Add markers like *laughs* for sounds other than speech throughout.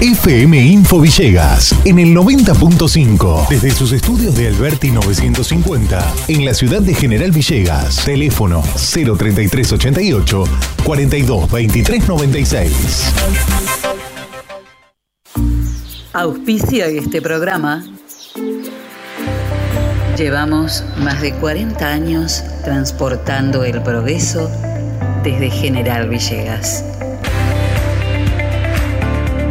FM Info Villegas en el 90.5 desde sus estudios de Alberti 950 en la ciudad de General Villegas. Teléfono 03388 42 23 96. Auspicia este programa. Llevamos más de 40 años transportando el progreso desde General Villegas.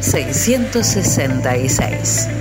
666.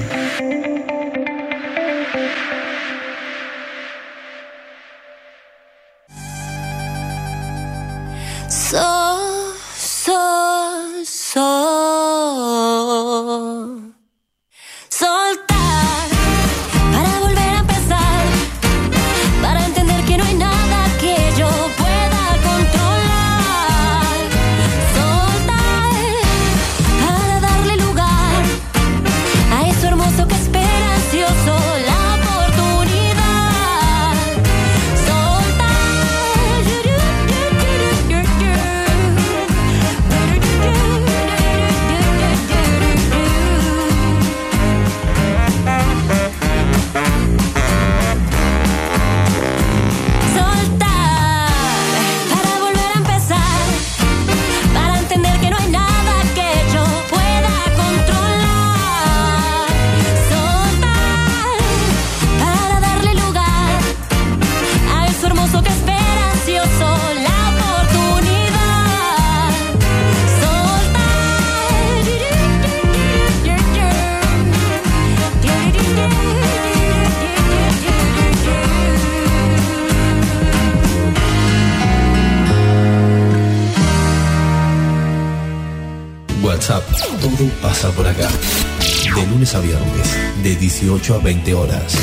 18 a 20 horas,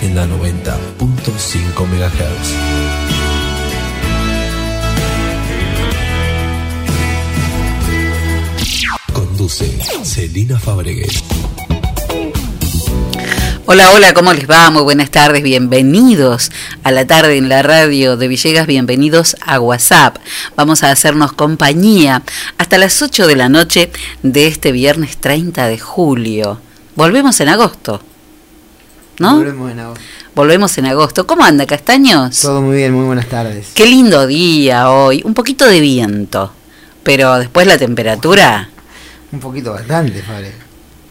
en la 90.5 MHz. Conduce Celina Fabregues. Hola, hola, ¿cómo les va? Muy buenas tardes, bienvenidos a la tarde en la radio de Villegas, bienvenidos a WhatsApp. Vamos a hacernos compañía hasta las 8 de la noche de este viernes 30 de julio. Volvemos en agosto, ¿no? Volvemos en agosto. Volvemos en agosto. ¿Cómo anda, Castaños? Todo muy bien, muy buenas tardes. Qué lindo día hoy, un poquito de viento, pero después la temperatura... Un poquito bastante, Fabre.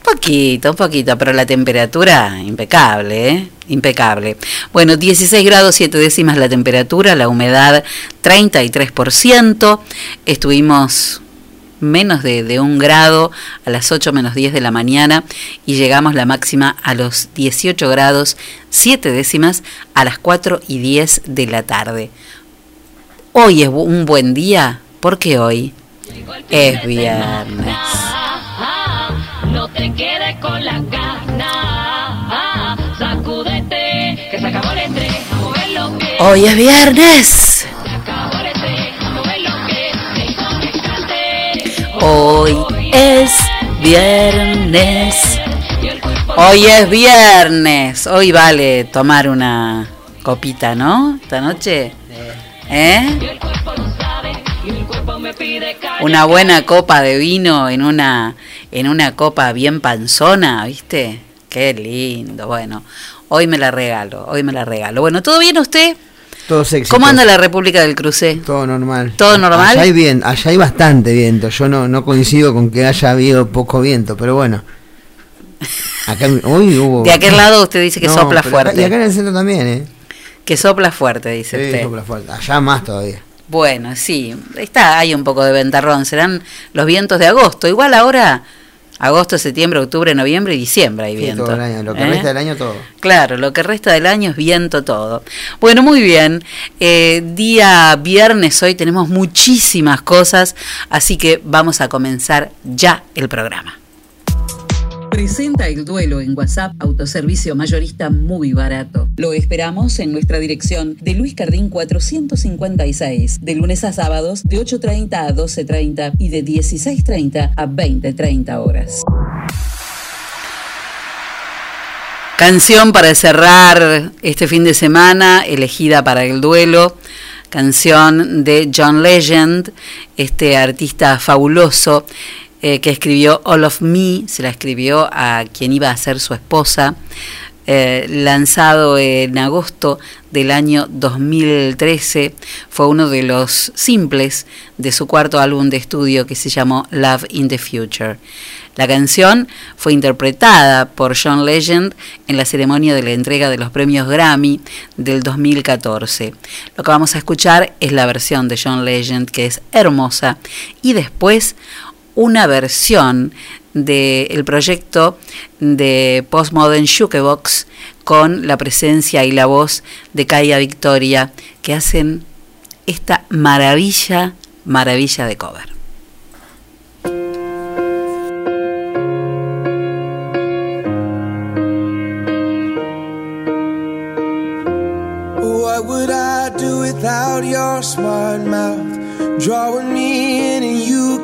Poquito, un poquito, pero la temperatura impecable, ¿eh? Impecable. Bueno, 16 grados 7 décimas la temperatura, la humedad 33%. Estuvimos menos de, de un grado a las 8 menos 10 de la mañana y llegamos la máxima a los 18 grados 7 décimas a las 4 y 10 de la tarde. Hoy es un buen día porque hoy es viernes. No te quedes con la. Hoy es viernes. Hoy es viernes. Hoy es viernes. Hoy vale tomar una copita, ¿no? Esta noche. ¿Eh? Una buena copa de vino en una en una copa bien panzona, ¿viste? Qué lindo. Bueno, hoy me la regalo, hoy me la regalo. Bueno, ¿todo bien usted? ¿Cómo anda la República del Crucé? Todo normal. ¿Todo normal? Allá hay, bien, allá hay bastante viento. Yo no, no coincido con que haya habido poco viento, pero bueno. Acá hoy hubo. De aquel lado usted dice que No, sopla pero acá- fuerte. y acá en el centro también, ¿eh? Que sopla fuerte, dice Sí, usted. sopla fuerte. Allá más todavía. Bueno, sí, está, hay un poco de ventarrón, serán los vientos de agosto. Igual ahora, agosto, septiembre, octubre, noviembre y diciembre hay Sí, viento. todo el año. Lo que ¿eh? resta del año, todo. Claro, lo que resta del año es viento todo. Bueno, muy bien. Eh, día viernes hoy tenemos muchísimas cosas, así que vamos a comenzar ya el programa. Presenta el duelo en WhatsApp, autoservicio mayorista muy barato. Lo esperamos en nuestra dirección de Luis Cardín 456, de lunes a sábados de 8.30 a 12.30 y de 16.30 a 20.30 horas. Canción para cerrar este fin de semana, elegida para el duelo, canción de John Legend, este artista fabuloso eh, que escribió All of Me, se la escribió a quien iba a ser su esposa, eh, lanzado en agosto del año 2013, fue uno de los simples de su cuarto álbum de estudio que se llamó Love in the Future. La canción fue interpretada por John Legend en la ceremonia de la entrega de los premios Grammy del 2014. Lo que vamos a escuchar es la versión de John Legend, que es hermosa, y después una versión del proyecto de Postmodern Jukebox con la presencia y la voz de Kaya Victoria que hacen esta maravilla, maravilla de cover. What would I do without your smart mouth? Drawing me in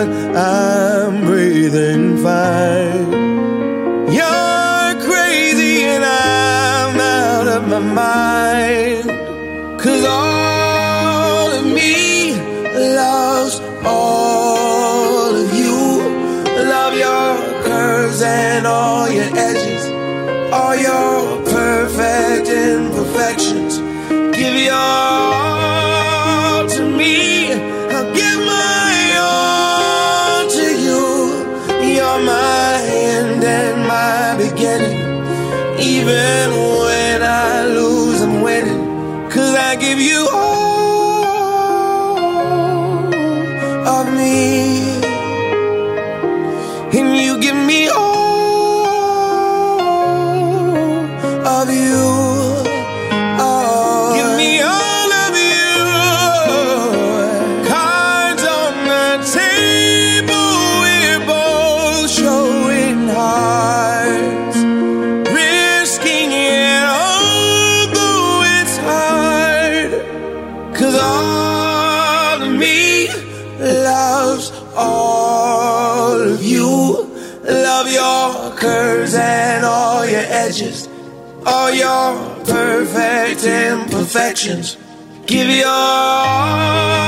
I'm breathing fine. You're crazy and I'm out of my mind. baby. Your perfect imperfections. Give your all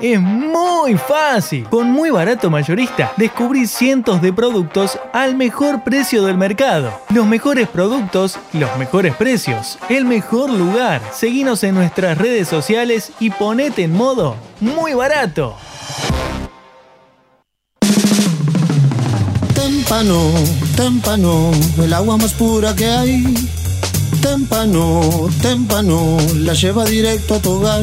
Es muy fácil. Con muy barato mayorista, descubrí cientos de productos al mejor precio del mercado. Los mejores productos, los mejores precios, el mejor lugar. Seguinos en nuestras redes sociales y ponete en modo muy barato. Témpano, témpano, el agua más pura que hay. Témpano, témpano, la lleva directo a tu hogar.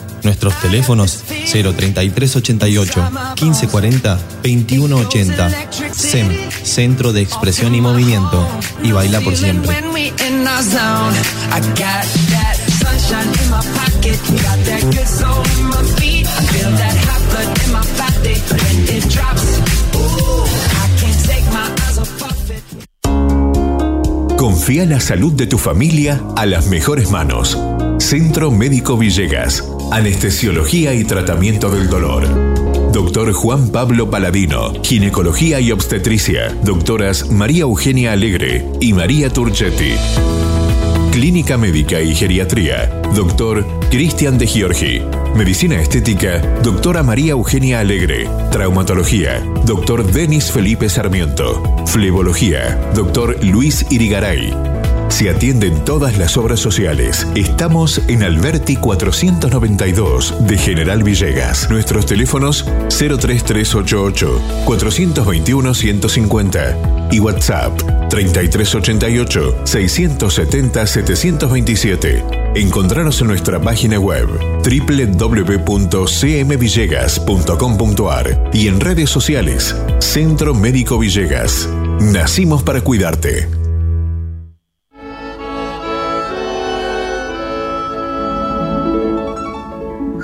Nuestros teléfonos 03388 1540 2180. SEM, Centro de Expresión y Movimiento. Y baila por siempre. Confía la salud de tu familia a las mejores manos. Centro Médico Villegas. Anestesiología y tratamiento del dolor. Doctor Juan Pablo Paladino, Ginecología y Obstetricia. Doctoras María Eugenia Alegre y María Turchetti. Clínica Médica y Geriatría. Doctor Cristian de Giorgi. Medicina Estética. Doctora María Eugenia Alegre. Traumatología. Doctor Denis Felipe Sarmiento. Flebología. Doctor Luis Irigaray. Se atienden todas las obras sociales. Estamos en Alberti 492 de General Villegas. Nuestros teléfonos 03388 421 150 y WhatsApp 3388 670 727. Encontranos en nuestra página web www.cmvillegas.com.ar y en redes sociales Centro Médico Villegas. Nacimos para cuidarte.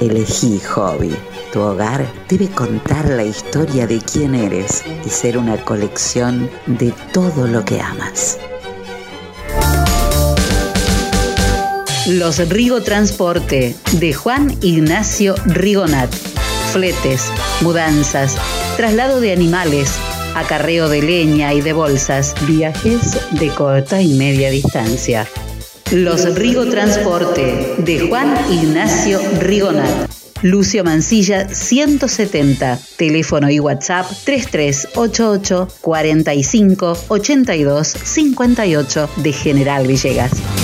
Elegí Hobby. Tu hogar debe contar la historia de quién eres y ser una colección de todo lo que amas. Los Rigo Transporte de Juan Ignacio Rigonat. Fletes, mudanzas, traslado de animales, acarreo de leña y de bolsas, viajes de corta y media distancia. Los Rigo Transporte de Juan Ignacio Rigonat. Lucio Mancilla 170, teléfono y WhatsApp 3388 45 82 58 de General Villegas.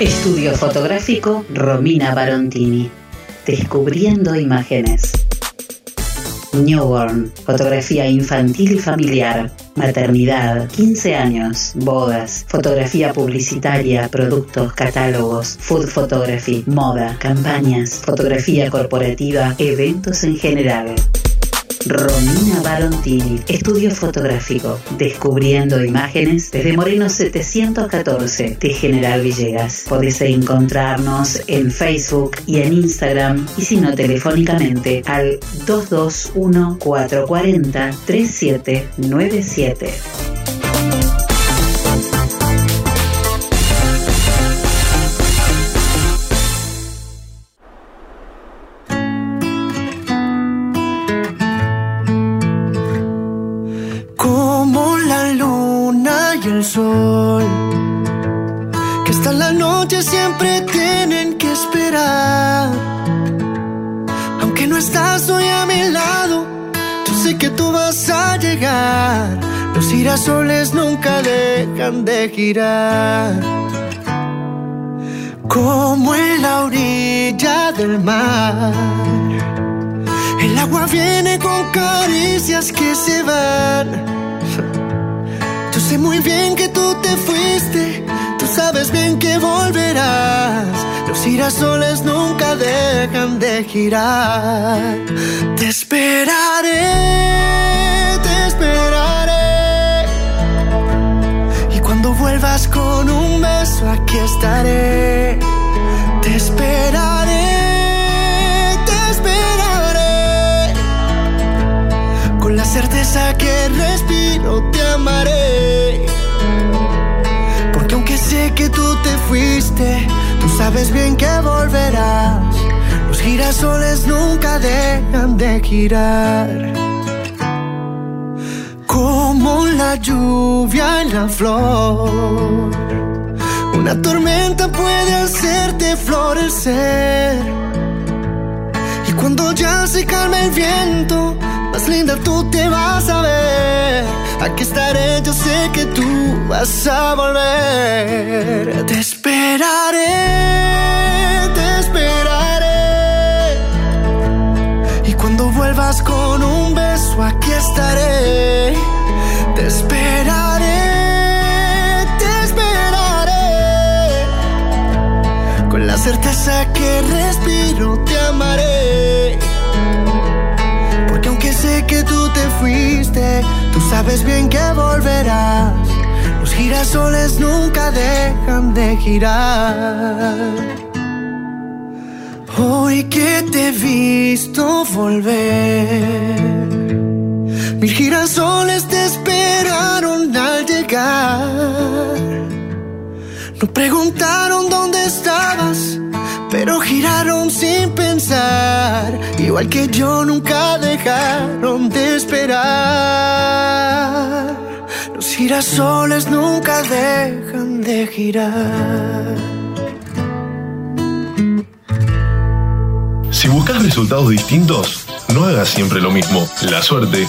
Estudio fotográfico Romina Barontini. Descubriendo imágenes. Newborn, fotografía infantil y familiar, maternidad, 15 años, bodas, fotografía publicitaria, productos, catálogos, food photography, moda, campañas, fotografía corporativa, eventos en general. Romina Barontini, estudio fotográfico, descubriendo imágenes desde Moreno 714 de General Villegas. Podés encontrarnos en Facebook y en Instagram y si no telefónicamente al 221 440 3797. De girar. Como en la orilla del mar. El agua viene con caricias que se van. Yo sé muy bien que tú te fuiste, tú sabes bien que volverás. Los girasoles nunca dejan de girar. Te esperaré, con un beso, aquí estaré. Te esperaré, te esperaré. Con la certeza que respiro, te amaré. Porque aunque sé que tú te fuiste, tú sabes bien que volverás. Los girasoles nunca dejan de girar. La lluvia en la flor. Una tormenta puede hacerte florecer. Y cuando ya se calma el viento, más linda tú te vas a ver. Aquí estaré, yo sé que tú vas a volver. Te esperaré, te esperaré. Y cuando vuelvas con un beso, aquí estaré. Te esperaré, te esperaré. Con la certeza que respiro, te amaré. Porque aunque sé que tú te fuiste, tú sabes bien que volverás. Los girasoles nunca dejan de girar. Hoy que te he visto volver, mil girasoles te esperaron al No preguntaron dónde estabas, pero giraron sin pensar. Igual que yo nunca dejaron de esperar. Los girasoles nunca dejan de girar. Si buscas resultados distintos, no hagas siempre lo mismo. La suerte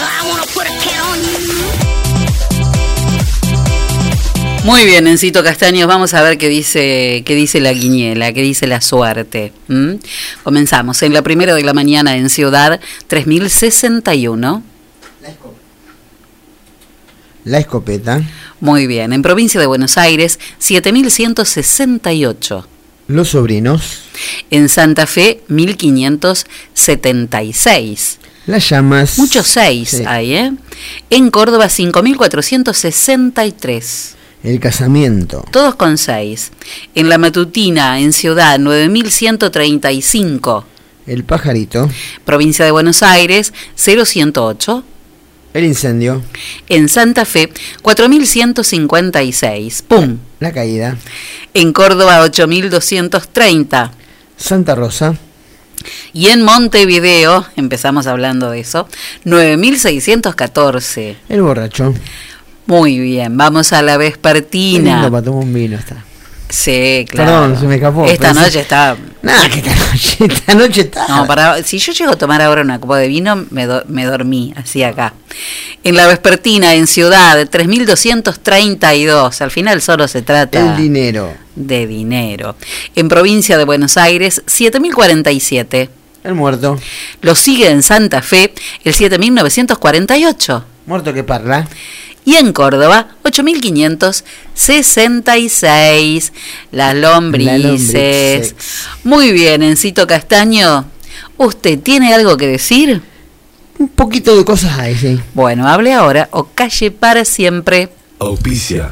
Muy bien, Encito Castaños, vamos a ver qué dice, qué dice la guiñela, qué dice la suerte. Comenzamos en la primera de la mañana en Ciudad 3061. La escopeta. Muy bien, en provincia de Buenos Aires 7168. Los sobrinos. En Santa Fe 1576. Las llamas. Muchos seis hay, ¿eh? En Córdoba 5463. El casamiento. Todos con 6. En la matutina, en Ciudad, 9135. El pajarito. Provincia de Buenos Aires, 0108. El incendio. En Santa Fe, 4156. ¡Pum! La caída. En Córdoba, 8230. Santa Rosa. Y en Montevideo, empezamos hablando de eso, 9614. El borracho. Muy bien, vamos a la vespertina. lindo para tomar un vino está. Sí, claro. Perdón, se me escapó. Esta noche está. Nah, que esta noche, esta noche está. No, para, si yo llego a tomar ahora una copa de vino, me, do- me dormí, así acá. En la vespertina, en Ciudad, 3232. Al final solo se trata El dinero. de dinero. En provincia de Buenos Aires, 7047. El muerto. Lo sigue en Santa Fe, el 7948. Muerto que parla. Y en Córdoba, 8566. Las lombrices. lombrices. Muy bien, Encito Castaño. ¿Usted tiene algo que decir? Un poquito de cosas hay, sí. Bueno, hable ahora o calle para siempre. Auspicia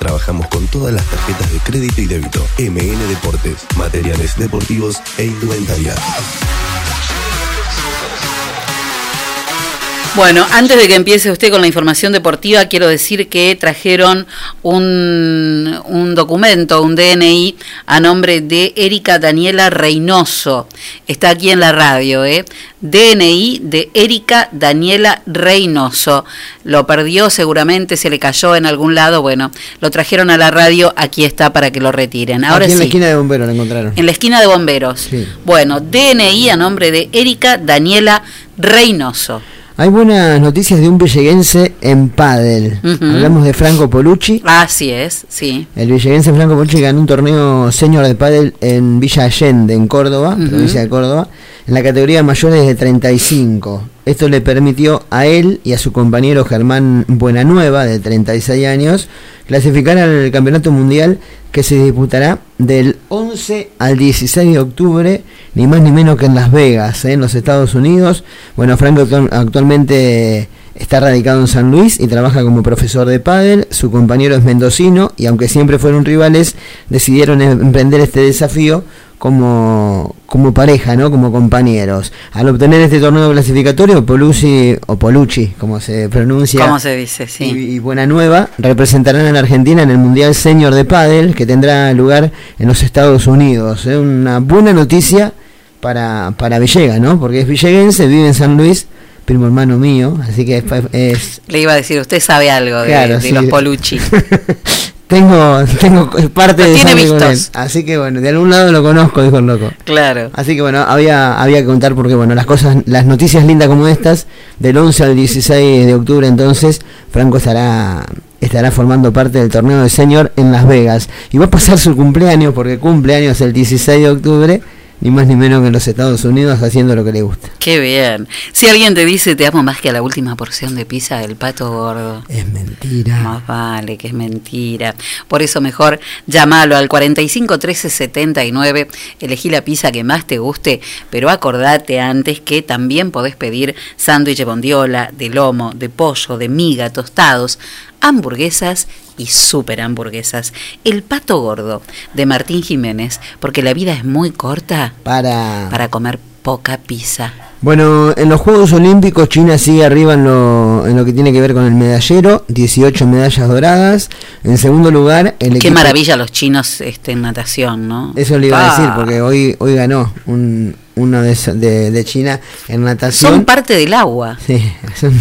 Trabajamos con todas las tarjetas de crédito y débito. MN Deportes, materiales deportivos e indumentaria. Bueno, antes de que empiece usted con la información deportiva, quiero decir que trajeron un, un documento, un DNI, a nombre de Erika Daniela Reynoso. Está aquí en la radio, ¿eh? DNI de Erika Daniela Reynoso. Lo perdió seguramente, se le cayó en algún lado. Bueno, lo trajeron a la radio, aquí está para que lo retiren. Ahora Aquí en la esquina de bomberos lo encontraron. En la esquina de bomberos. Sí. Bueno, DNI a nombre de Erika Daniela Reynoso. Hay buenas noticias de un villeguense en pádel. Hablamos de Franco Polucci. Así es, sí. El villeguense Franco Polucci ganó un torneo senior de pádel en Villa Allende, en Córdoba, provincia de Córdoba, en la categoría mayores de 35. Esto le permitió a él y a su compañero Germán Buenanueva, de 36 años, clasificar al campeonato mundial que se disputará del 11 al 16 de octubre, ni más ni menos que en Las Vegas, ¿eh? en los Estados Unidos. Bueno, Franco actual- actualmente está radicado en San Luis y trabaja como profesor de pádel. Su compañero es mendocino y aunque siempre fueron rivales, decidieron em- emprender este desafío como, como pareja, ¿no? Como compañeros. Al obtener este torneo clasificatorio, Polucci, o Polucci, como se pronuncia, ¿Cómo se dice? Sí. y, y Buena Nueva representarán a la Argentina en el Mundial Senior de Pádel que tendrá lugar en los Estados Unidos. Es una buena noticia para, para Villegas, ¿no? Porque es villeguense, vive en San Luis, primo hermano mío, así que es, es- Le iba a decir, usted sabe algo de, Claro, de sí. los Polucci. *laughs* tengo, tengo parte de tiene vistos. Así que bueno, de algún lado lo conozco, dijo el loco. Claro. Así que bueno, había, había que contar porque bueno, las cosas, las noticias lindas como estas, del 11 al 16 de octubre entonces, Franco estará estará formando parte del torneo de senior en Las Vegas. Y va a pasar su cumpleaños, porque cumpleaños el 16 de octubre, ni más ni menos que en los Estados Unidos, haciendo lo que le gusta. Qué bien. Si alguien te dice te amo más que a la última porción de pizza del pato gordo. Es mentira. Más vale que es mentira. Por eso mejor llamalo al 45 13 79, elegí la pizza que más te guste, pero acordate antes que también podés pedir sándwich de bondiola, de lomo, de pollo, de miga, tostados, hamburguesas y super hamburguesas. El pato gordo de Martín Jiménez, porque la vida es muy corta Para, para comer poca pizza. Bueno, en los Juegos Olímpicos China sigue arriba en lo, en lo que tiene que ver con el medallero, 18 medallas doradas. En segundo lugar, el Qué equipo- maravilla los chinos este, en natación, ¿no? Eso le iba a Ah. decir, porque hoy hoy ganó un, uno de, de, de China en natación. Son parte del agua. Sí, son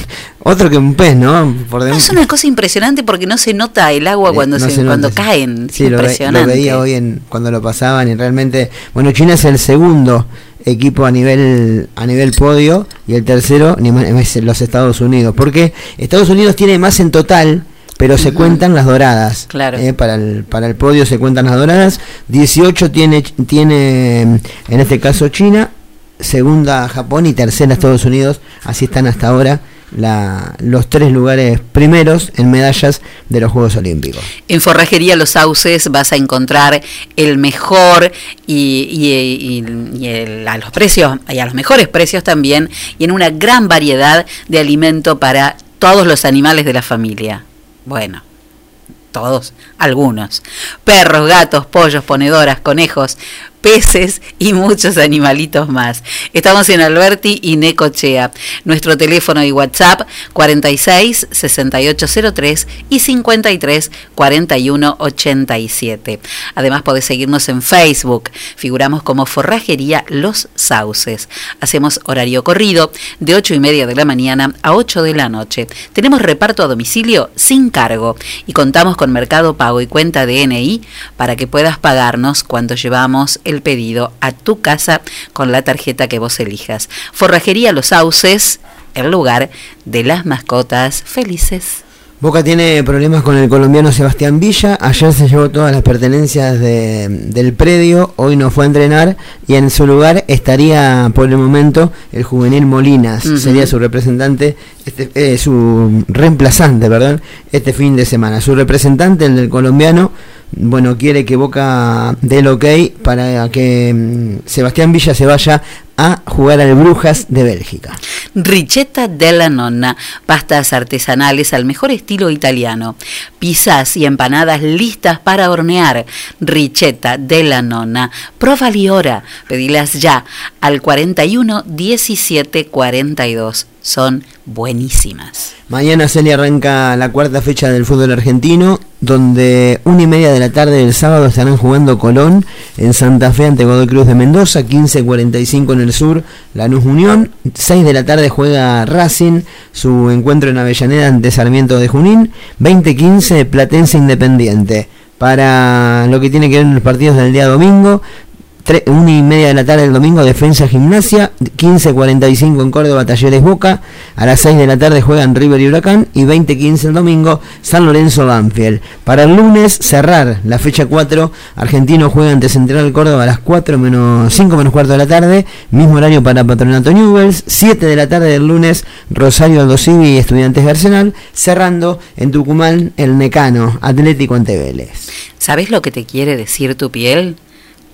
otro que un pez, ¿no? Por No, es una cosa impresionante porque no se nota el agua Eh, cuando, no se, se nota, cuando sí. caen. Es Sí, lo, ve- impresionante. lo veía hoy en, cuando lo pasaban y realmente, bueno, China es el segundo equipo a nivel a nivel podio y el tercero ni más- es los Estados Unidos, porque Estados Unidos tiene más en total, pero se cuentan las doradas. Claro. Eh, para el para el podio se cuentan las doradas. 18 tiene tiene en este caso China, segunda Japón y tercera Estados Unidos. Así están hasta ahora la, los tres lugares primeros en medallas de los Juegos Olímpicos. En Forrajería Los Sauces vas a encontrar el mejor y, y- a los precios, y a los mejores precios también, y en una gran variedad de alimento para todos los animales de la familia. Bueno, todos, algunos. Perros, gatos, pollos, ponedoras, conejos, peces y muchos animalitos más. Estamos en Alberti y Necochea. Nuestro teléfono y WhatsApp 46 6803 y 53 41 87. Además podés seguirnos en Facebook. Figuramos como Forrajería Los Sauces. Hacemos horario corrido de 8 y media de la mañana a 8 de la noche. Tenemos reparto a domicilio sin cargo y contamos con Mercado Pago y cuenta de NI para que puedas pagarnos cuando llevamos el pedido a tu casa con la tarjeta que vos elijas. Forrajería Los Sauces, el lugar de las mascotas felices. Boca tiene problemas con el colombiano Sebastián Villa. Ayer se llevó todas las pertenencias de- del predio. Hoy no fue a entrenar. Y en su lugar estaría por el momento el juvenil Molinas. Sería su representante, este, eh, su reemplazante, perdón, este fin de semana. Su representante, el del colombiano, bueno, quiere que Boca dé el ok para que mm, Sebastián Villa se vaya a jugar al Brujas de Bélgica. Ricetta della Nonna, pastas artesanales al mejor estilo italiano, pizzas y empanadas listas para hornear. Ricetta della Nonna, provali ora, pedilas ya al 41 17 42. Son buenísimas. Mañana Celia arranca la cuarta fecha del fútbol argentino, donde una y media de la tarde del sábado estarán jugando Colón en Santa Fe ante Godoy Cruz de Mendoza, 15.45 en el sur, Lanús Unión, 6 de la tarde juega Racing, su encuentro en Avellaneda ante Sarmiento de Junín, 20.15 Platense Independiente. Para lo que tiene que ver en los partidos del día domingo, Tre- una y media de la tarde el domingo, Defensa Gimnasia, 15.45 en Córdoba, Talleres Boca, a las 6 de la tarde juegan River y Huracán, y 20.15 el domingo, San Lorenzo Banfield. Para el lunes, cerrar la fecha 4, Argentino juega ante Central Córdoba a las 4 menos 5 menos cuarto de la tarde, mismo horario para Patronato Newells, 7 de la tarde del lunes, Rosario Aldo Civi y Estudiantes de Arsenal, cerrando en Tucumán el Mecano, Atlético ante Vélez. ¿Sabes lo que te quiere decir tu piel?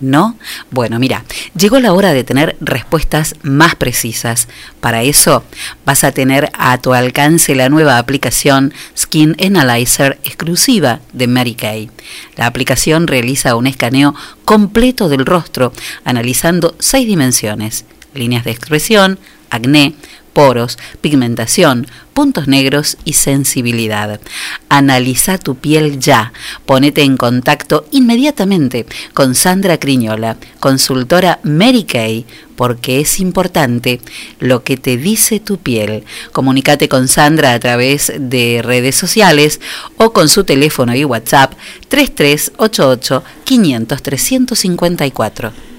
¿No? Bueno, mira, llegó la hora de tener respuestas más precisas. Para eso vas a tener a tu alcance la nueva aplicación Skin Analyzer exclusiva de Mary Kay. La aplicación realiza un escaneo completo del rostro, analizando seis dimensiones, líneas de expresión, acné, poros, pigmentación, puntos negros y sensibilidad. Analiza tu piel ya. Ponete en contacto inmediatamente con Sandra Criñola, consultora Mary Kay, porque es importante lo que te dice tu piel. Comunícate con Sandra a través de redes sociales o con su teléfono y WhatsApp 3388 500 354.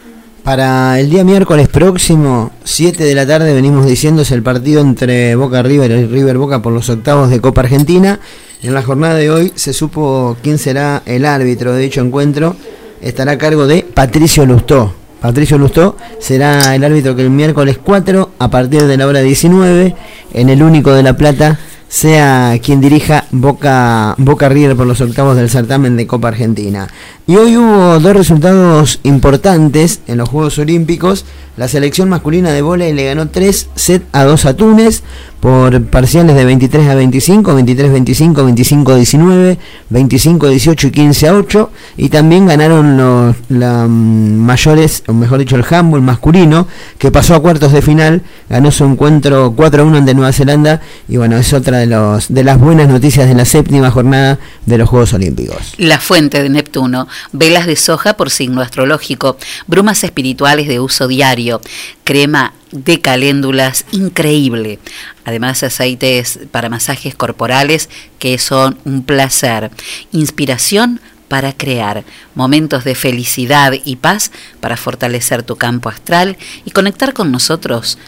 Para el día miércoles próximo, 7 de la tarde, venimos diciendo es el partido entre Boca River y River Boca por los octavos de Copa Argentina. En la jornada de hoy se supo quién será el árbitro de dicho encuentro. Estará a cargo de Patricio Lustó. Patricio Lustó será el árbitro que el miércoles 4, a partir de la hora 19, en el único de La Plata, sea quien dirija Boca, Boca River por los octavos del certamen de Copa Argentina. Y hoy hubo dos resultados importantes en los Juegos Olímpicos. La selección masculina de vóley le ganó 3 set a 2 a Túnez. Por parciales de 23 a 25, 23 25, 25 19, 25 18 y 15 a 8 y también ganaron los la, mm, mayores, o mejor dicho el handball masculino que pasó a cuartos de final, ganó su encuentro 4 a 1 ante Nueva Zelanda. Y bueno, es otra de los de las buenas noticias de la séptima jornada de los Juegos Olímpicos. La fuente de Neptuno, velas de soja por signo astrológico, brumas espirituales de uso diario, crema de caléndulas increíble. Además, aceites para masajes corporales que son un placer. Inspiración para crear momentos de felicidad y paz para fortalecer tu campo astral y conectar con nosotros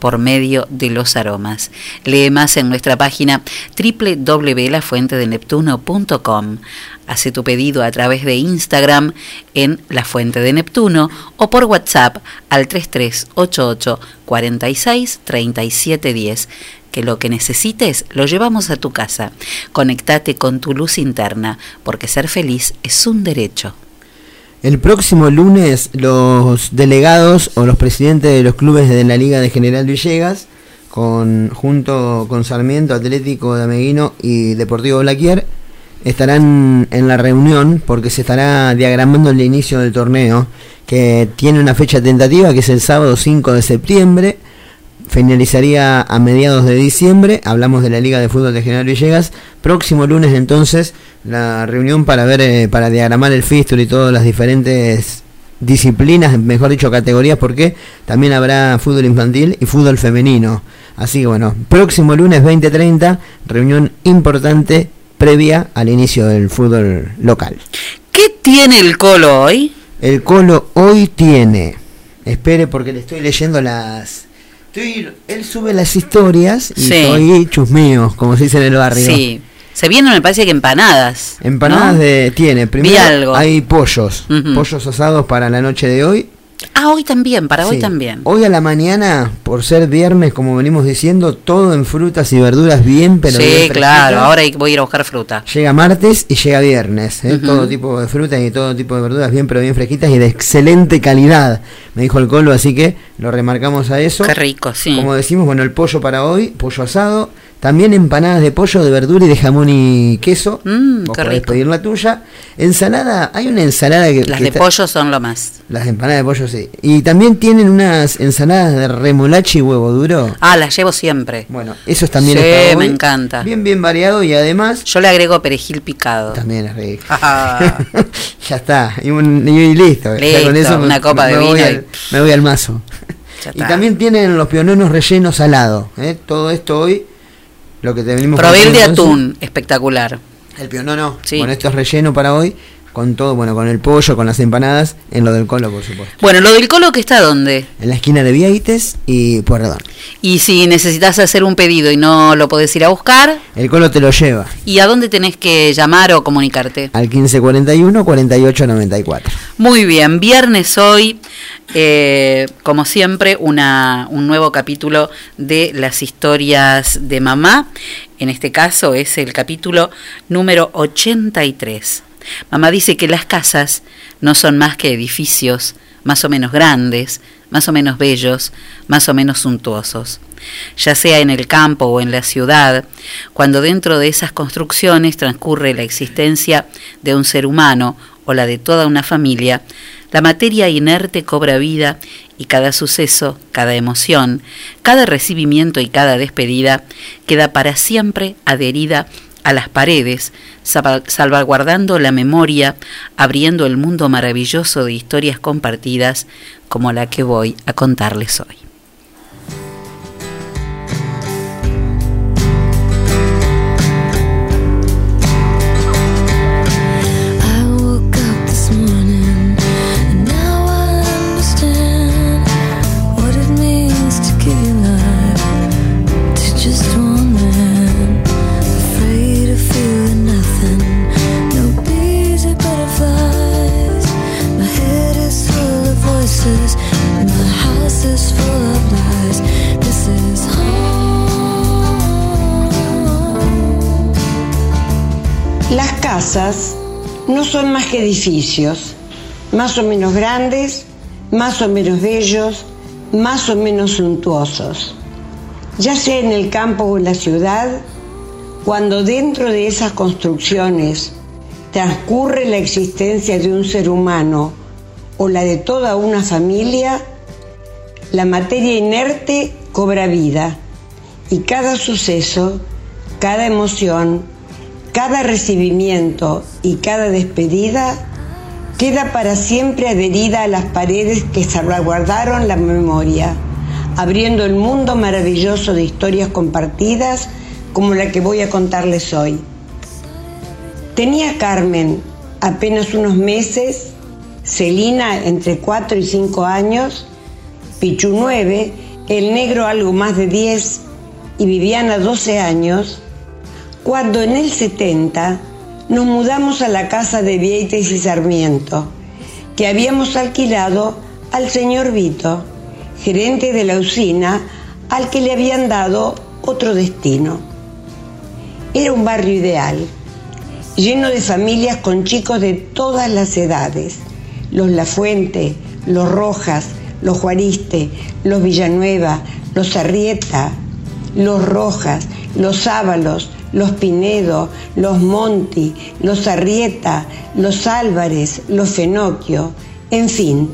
por medio de los aromas. Lee más en nuestra página www.lafuentedeneptuno.com. Hace tu pedido a través de Instagram en La Fuente de Neptuno o por WhatsApp al 3388 46 37 10 que lo que necesites lo llevamos a tu casa. Conectate con tu luz interna, porque ser feliz es un derecho. El próximo lunes los delegados o los presidentes de los clubes de la Liga de General Villegas, con, junto con Sarmiento, Atlético de Ameguino y Deportivo Blaquier, estarán en la reunión porque se estará diagramando el inicio del torneo, que tiene una fecha tentativa que es el sábado 5 de septiembre finalizaría a mediados de diciembre. Hablamos de la Liga de Fútbol de General Villegas. Próximo lunes entonces la reunión para ver, eh, para diagramar el fístula y todas las diferentes disciplinas, mejor dicho categorías, porque también habrá fútbol infantil y fútbol femenino. Así que bueno, próximo lunes 2030, reunión importante previa al inicio del fútbol local. ¿Qué tiene el Colo hoy? El Colo hoy tiene, espere porque le estoy leyendo las Estoy, él sube las historias y Sí. estoy como se dice en el barrio. Sí. Se vienen, me parece que empanadas. Empanadas ¿no? de tiene. Primero algo. hay pollos, pollos asados para la noche de hoy. Ah, hoy también, para hoy también. Hoy a la mañana, por ser viernes, como venimos diciendo, todo en frutas y verduras bien, pero sí, bien claro, ahora voy a ir a buscar fruta. Llega martes y llega viernes. ¿eh? Todo tipo de frutas y todo tipo de verduras bien, pero bien fresquitas y de excelente calidad. Me dijo el Colo, así que lo remarcamos a eso. Qué rico, sí. Como decimos, bueno, el pollo para hoy, pollo asado. También empanadas de pollo, de verdura y de jamón y queso. Mm, Vos qué podés rico. pedir la tuya. Ensalada, hay una ensalada que. Las que de está- pollo son lo más. Las empanadas de pollo, sí. Y también tienen unas ensaladas de remolacha y huevo duro. Ah, las llevo siempre. Bueno, esos también Sí, está me hoy. encanta. Bien, bien variado y además. Yo le agrego perejil picado. También es rico. Ah, *laughs* ya está. Y, un- y listo. Ya Listo, con eso me- una copa de voy vino al- me voy al mazo. ya Y está. también tienen los piononos rellenos salados. ¿eh? Todo esto hoy, lo que te venimos Probé el de atún, espectacular. El pionono. Sí. Bueno, esto es relleno para hoy. Con todo, bueno, con el pollo, con las empanadas, en lo del colo, por supuesto. Bueno, lo del colo que está dónde? En la esquina de Vieites y Pueyrredón. Y si necesitas hacer un pedido y no lo podés ir a buscar, El colo te lo lleva ¿y a dónde tenés que llamar o comunicarte? al 1541 4894. Muy bien, viernes hoy, eh, como siempre, una, un nuevo capítulo de las historias de mamá. En este caso es el capítulo número 83. Mamá dice que las casas no son más que edificios más o menos grandes, más o menos bellos, más o menos suntuosos. Ya sea en el campo o en la ciudad, cuando dentro de esas construcciones transcurre la existencia de un ser humano o la de toda una familia, la materia inerte cobra vida y cada suceso, cada emoción, cada recibimiento y cada despedida queda para siempre adherida a las paredes, salva- salvaguardando la memoria, abriendo el mundo maravilloso de historias compartidas como la que voy a contarles hoy. Casas no son más que edificios, más o menos grandes, más o menos bellos, más o menos suntuosos. ya sea en el campo o en la ciudad, cuando dentro de esas construcciones transcurre la existencia de un ser humano o la de toda una familia, la materia inerte cobra vida y cada suceso, cada emoción, cada recibimiento y cada despedida queda para siempre adherida a las paredes que salvaguardaron la memoria, abriendo el mundo maravilloso de historias compartidas como la que voy a contarles hoy. Tenía Carmen apenas unos meses, Celina entre 4 y 5 años, Pichu 9, el negro algo más de 10 y Viviana 12 años, cuando en el 70 nos mudamos a la casa de Vieites y Sarmiento, que habíamos alquilado al señor Vito, gerente de la usina, al que le habían dado otro destino. Era un barrio ideal, lleno de familias con chicos de todas las edades, los Lafuente, los Rojas, los Juariste, los Villanueva, los Arrieta, los Rojas, los Ábalos, los Pinedo, los Monti, los Arrieta, los Álvarez, los Fenocchio, en fin,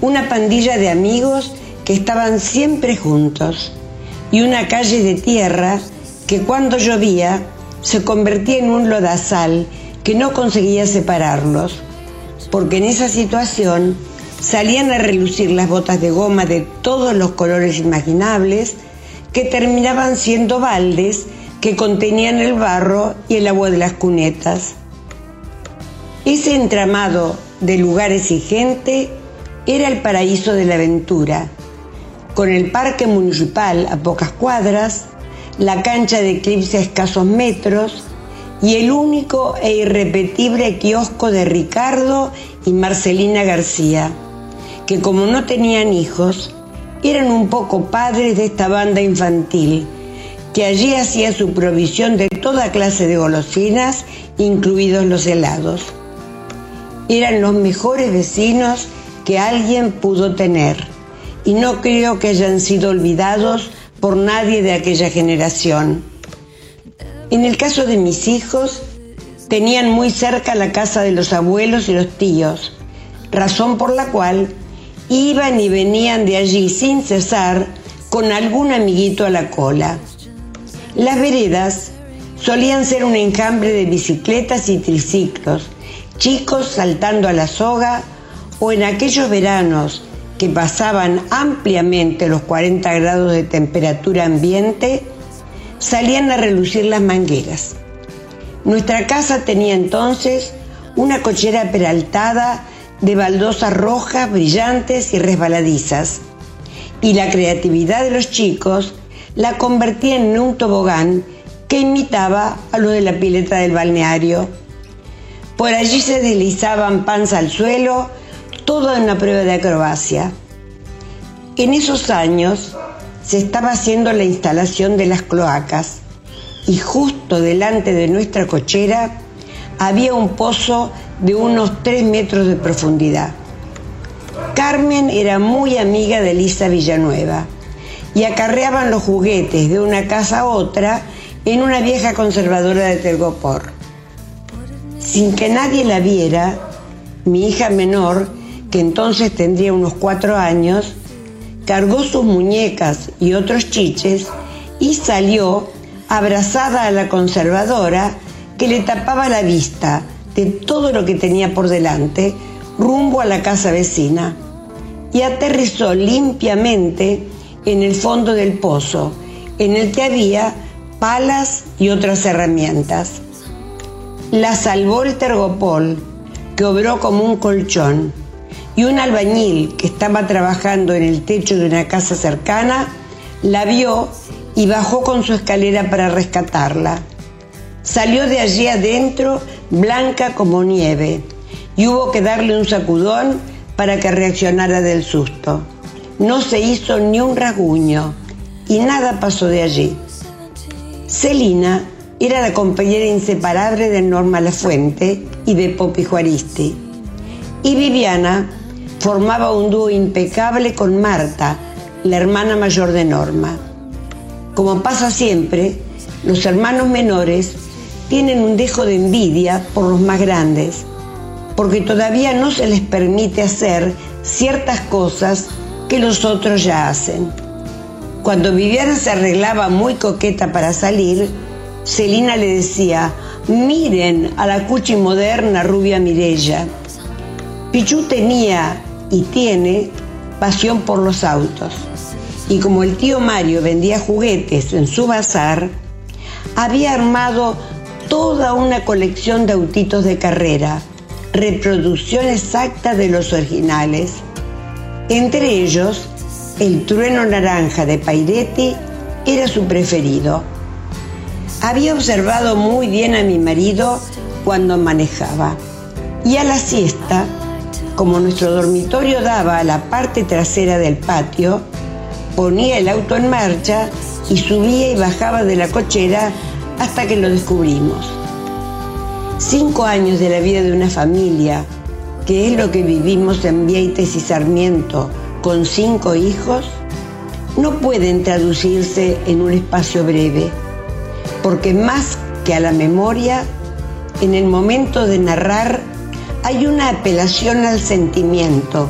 una pandilla de amigos que estaban siempre juntos y una calle de tierra que cuando llovía se convertía en un lodazal que no conseguía separarlos, porque en esa situación salían a relucir las botas de goma de todos los colores imaginables que terminaban siendo baldes que contenían el barro y el agua de las cunetas. Ese entramado de lugares y gente era el paraíso de la aventura, con el parque municipal a pocas cuadras, la cancha de eclipse a escasos metros y el único e irrepetible kiosco de Ricardo y Marcelina García, que como no tenían hijos, eran un poco padres de esta banda infantil, que allí hacía su provisión de toda clase de golosinas, incluidos los helados. Eran los mejores vecinos que alguien pudo tener, y no creo que hayan sido olvidados por nadie de aquella generación. En el caso de mis hijos, tenían muy cerca la casa de los abuelos y los tíos, razón por la cual iban y venían de allí sin cesar con algún amiguito a la cola. Las veredas solían ser un enjambre de bicicletas y triciclos, chicos saltando a la soga o en aquellos veranos que pasaban ampliamente los 40 grados de temperatura ambiente, salían a relucir las mangueras. Nuestra casa tenía entonces una cochera peraltada de baldosas rojas, brillantes y resbaladizas, y la creatividad de los chicos la convertía en un tobogán que imitaba a lo de la pileta del balneario. Por allí se deslizaban panza al suelo, toda una prueba de acrobacia. En esos años se estaba haciendo la instalación de las cloacas y justo delante de nuestra cochera había un pozo de unos 3 metros de profundidad. Carmen era muy amiga de Elisa Villanueva y acarreaban los juguetes de una casa a otra en una vieja conservadora de Telgopor. Sin que nadie la viera, mi hija menor, que entonces tendría unos cuatro años, cargó sus muñecas y otros chiches y salió abrazada a la conservadora que le tapaba la vista de todo lo que tenía por delante rumbo a la casa vecina y aterrizó limpiamente en el fondo del pozo, en el que había palas y otras herramientas. La salvó el tergopol, que obró como un colchón, y un albañil que estaba trabajando en el techo de una casa cercana la vio y bajó con su escalera para rescatarla. Salió de allí adentro blanca como nieve y hubo que darle un sacudón para que reaccionara del susto. No se hizo ni un rasguño y nada pasó de allí. Celina era la compañera inseparable de Norma Lafuente y de Popi Juaristi. Y Viviana formaba un dúo impecable con Marta, la hermana mayor de Norma. Como pasa siempre, los hermanos menores tienen un dejo de envidia por los más grandes, porque todavía no se les permite hacer ciertas cosas que los otros ya hacen. Cuando Viviana se arreglaba muy coqueta para salir, Celina le decía, miren a la cuchi moderna rubia Mirella. Pichu tenía y tiene pasión por los autos. Y como el tío Mario vendía juguetes en su bazar, había armado toda una colección de autitos de carrera, reproducción exacta de los originales. Entre ellos, el trueno naranja de Pairetti era su preferido. Había observado muy bien a mi marido cuando manejaba. Y a la siesta, como nuestro dormitorio daba a la parte trasera del patio, ponía el auto en marcha y subía y bajaba de la cochera hasta que lo descubrimos. Cinco años de la vida de una familia, que es lo que vivimos en Vieites y Sarmiento, con cinco hijos, no pueden traducirse en un espacio breve, porque más que a la memoria, en el momento de narrar hay una apelación al sentimiento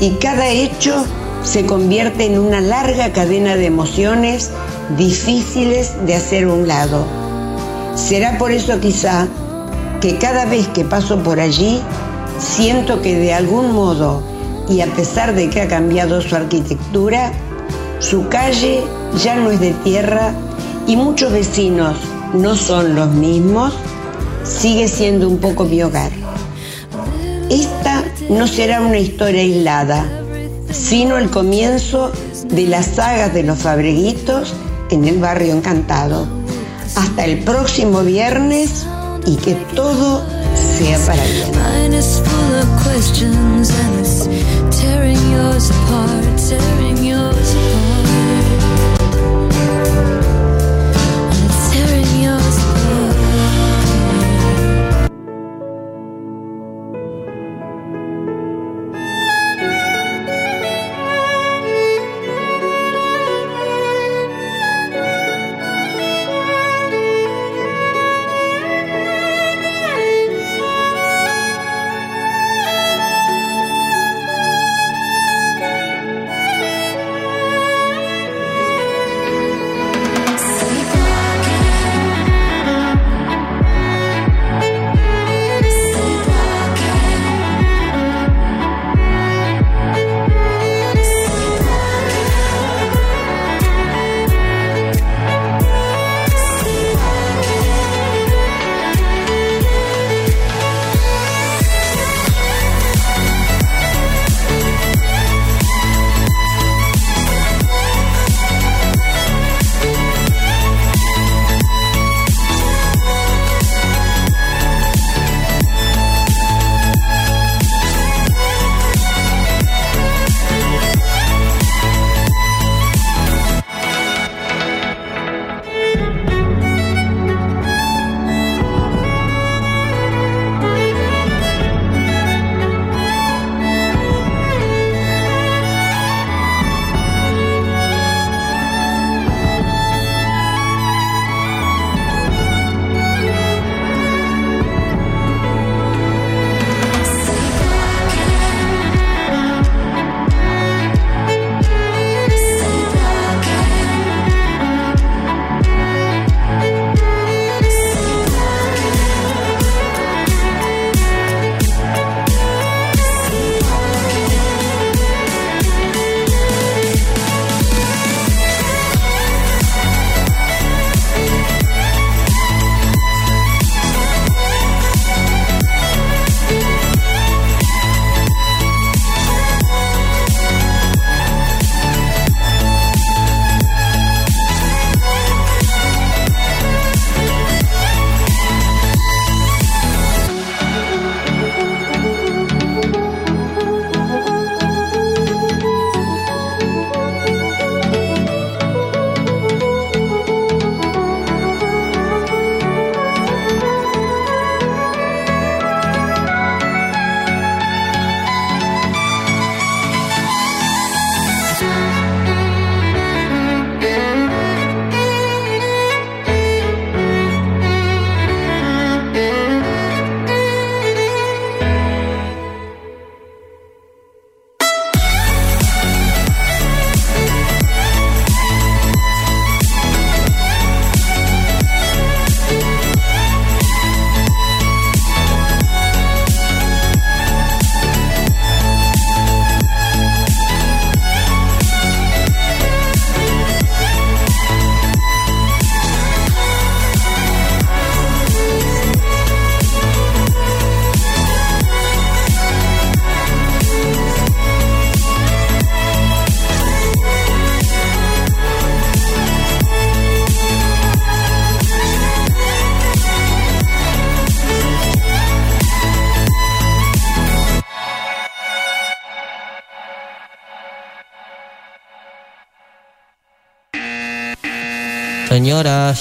y cada hecho se convierte en una larga cadena de emociones difíciles de hacer un lado. Será por eso quizá que cada vez que paso por allí siento que de algún modo, y a pesar de que ha cambiado su arquitectura, su calle ya no es de tierra y muchos vecinos no son los mismos, sigue siendo un poco mi hogar. Esta no será una historia aislada, sino el comienzo de las sagas de los Fabreguitos en el barrio encantado. Hasta el próximo viernes y que todo sea para bien. Mine is full of questions and it's tearing yours apart, tearing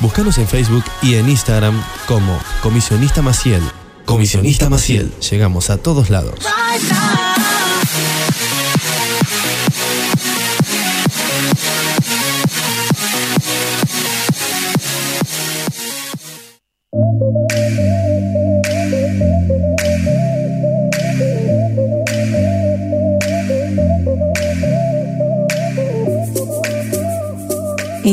Búscanos en Facebook y en Instagram como Comisionista Maciel. Comisionista Maciel. Llegamos a todos lados.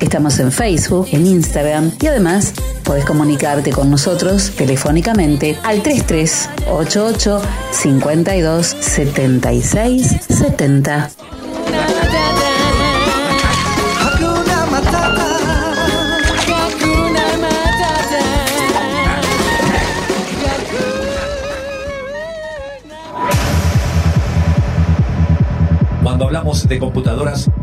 Estamos en Facebook, en Instagram y además podés comunicarte con nosotros telefónicamente al 3388 52 76 70. Hakuna Matata. Hakuna Matata. Cuando hablamos de computadoras,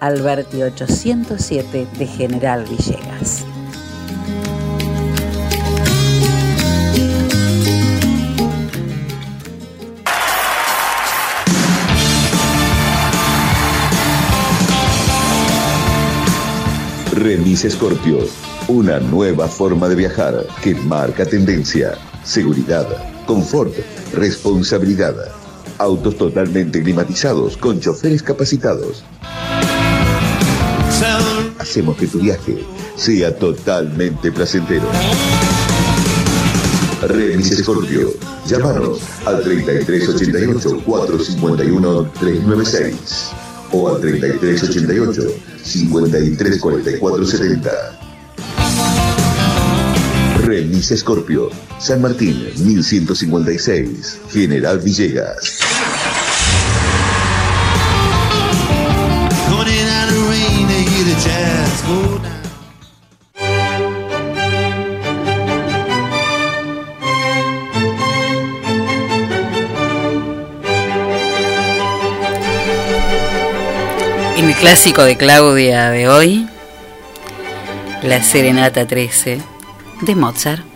Alberti 807 de General Villegas. Remis Scorpio, una nueva forma de viajar que marca tendencia, seguridad, confort, responsabilidad. Autos totalmente climatizados con choferes capacitados. Hacemos que tu viaje sea totalmente placentero. Remis Scorpio. Llámanos al 3388 451 396 o al 3388 534470. Remis Scorpio. San Martín 1156. General Villegas. En el clásico de Claudia de hoy, la Serenata 13 de Mozart.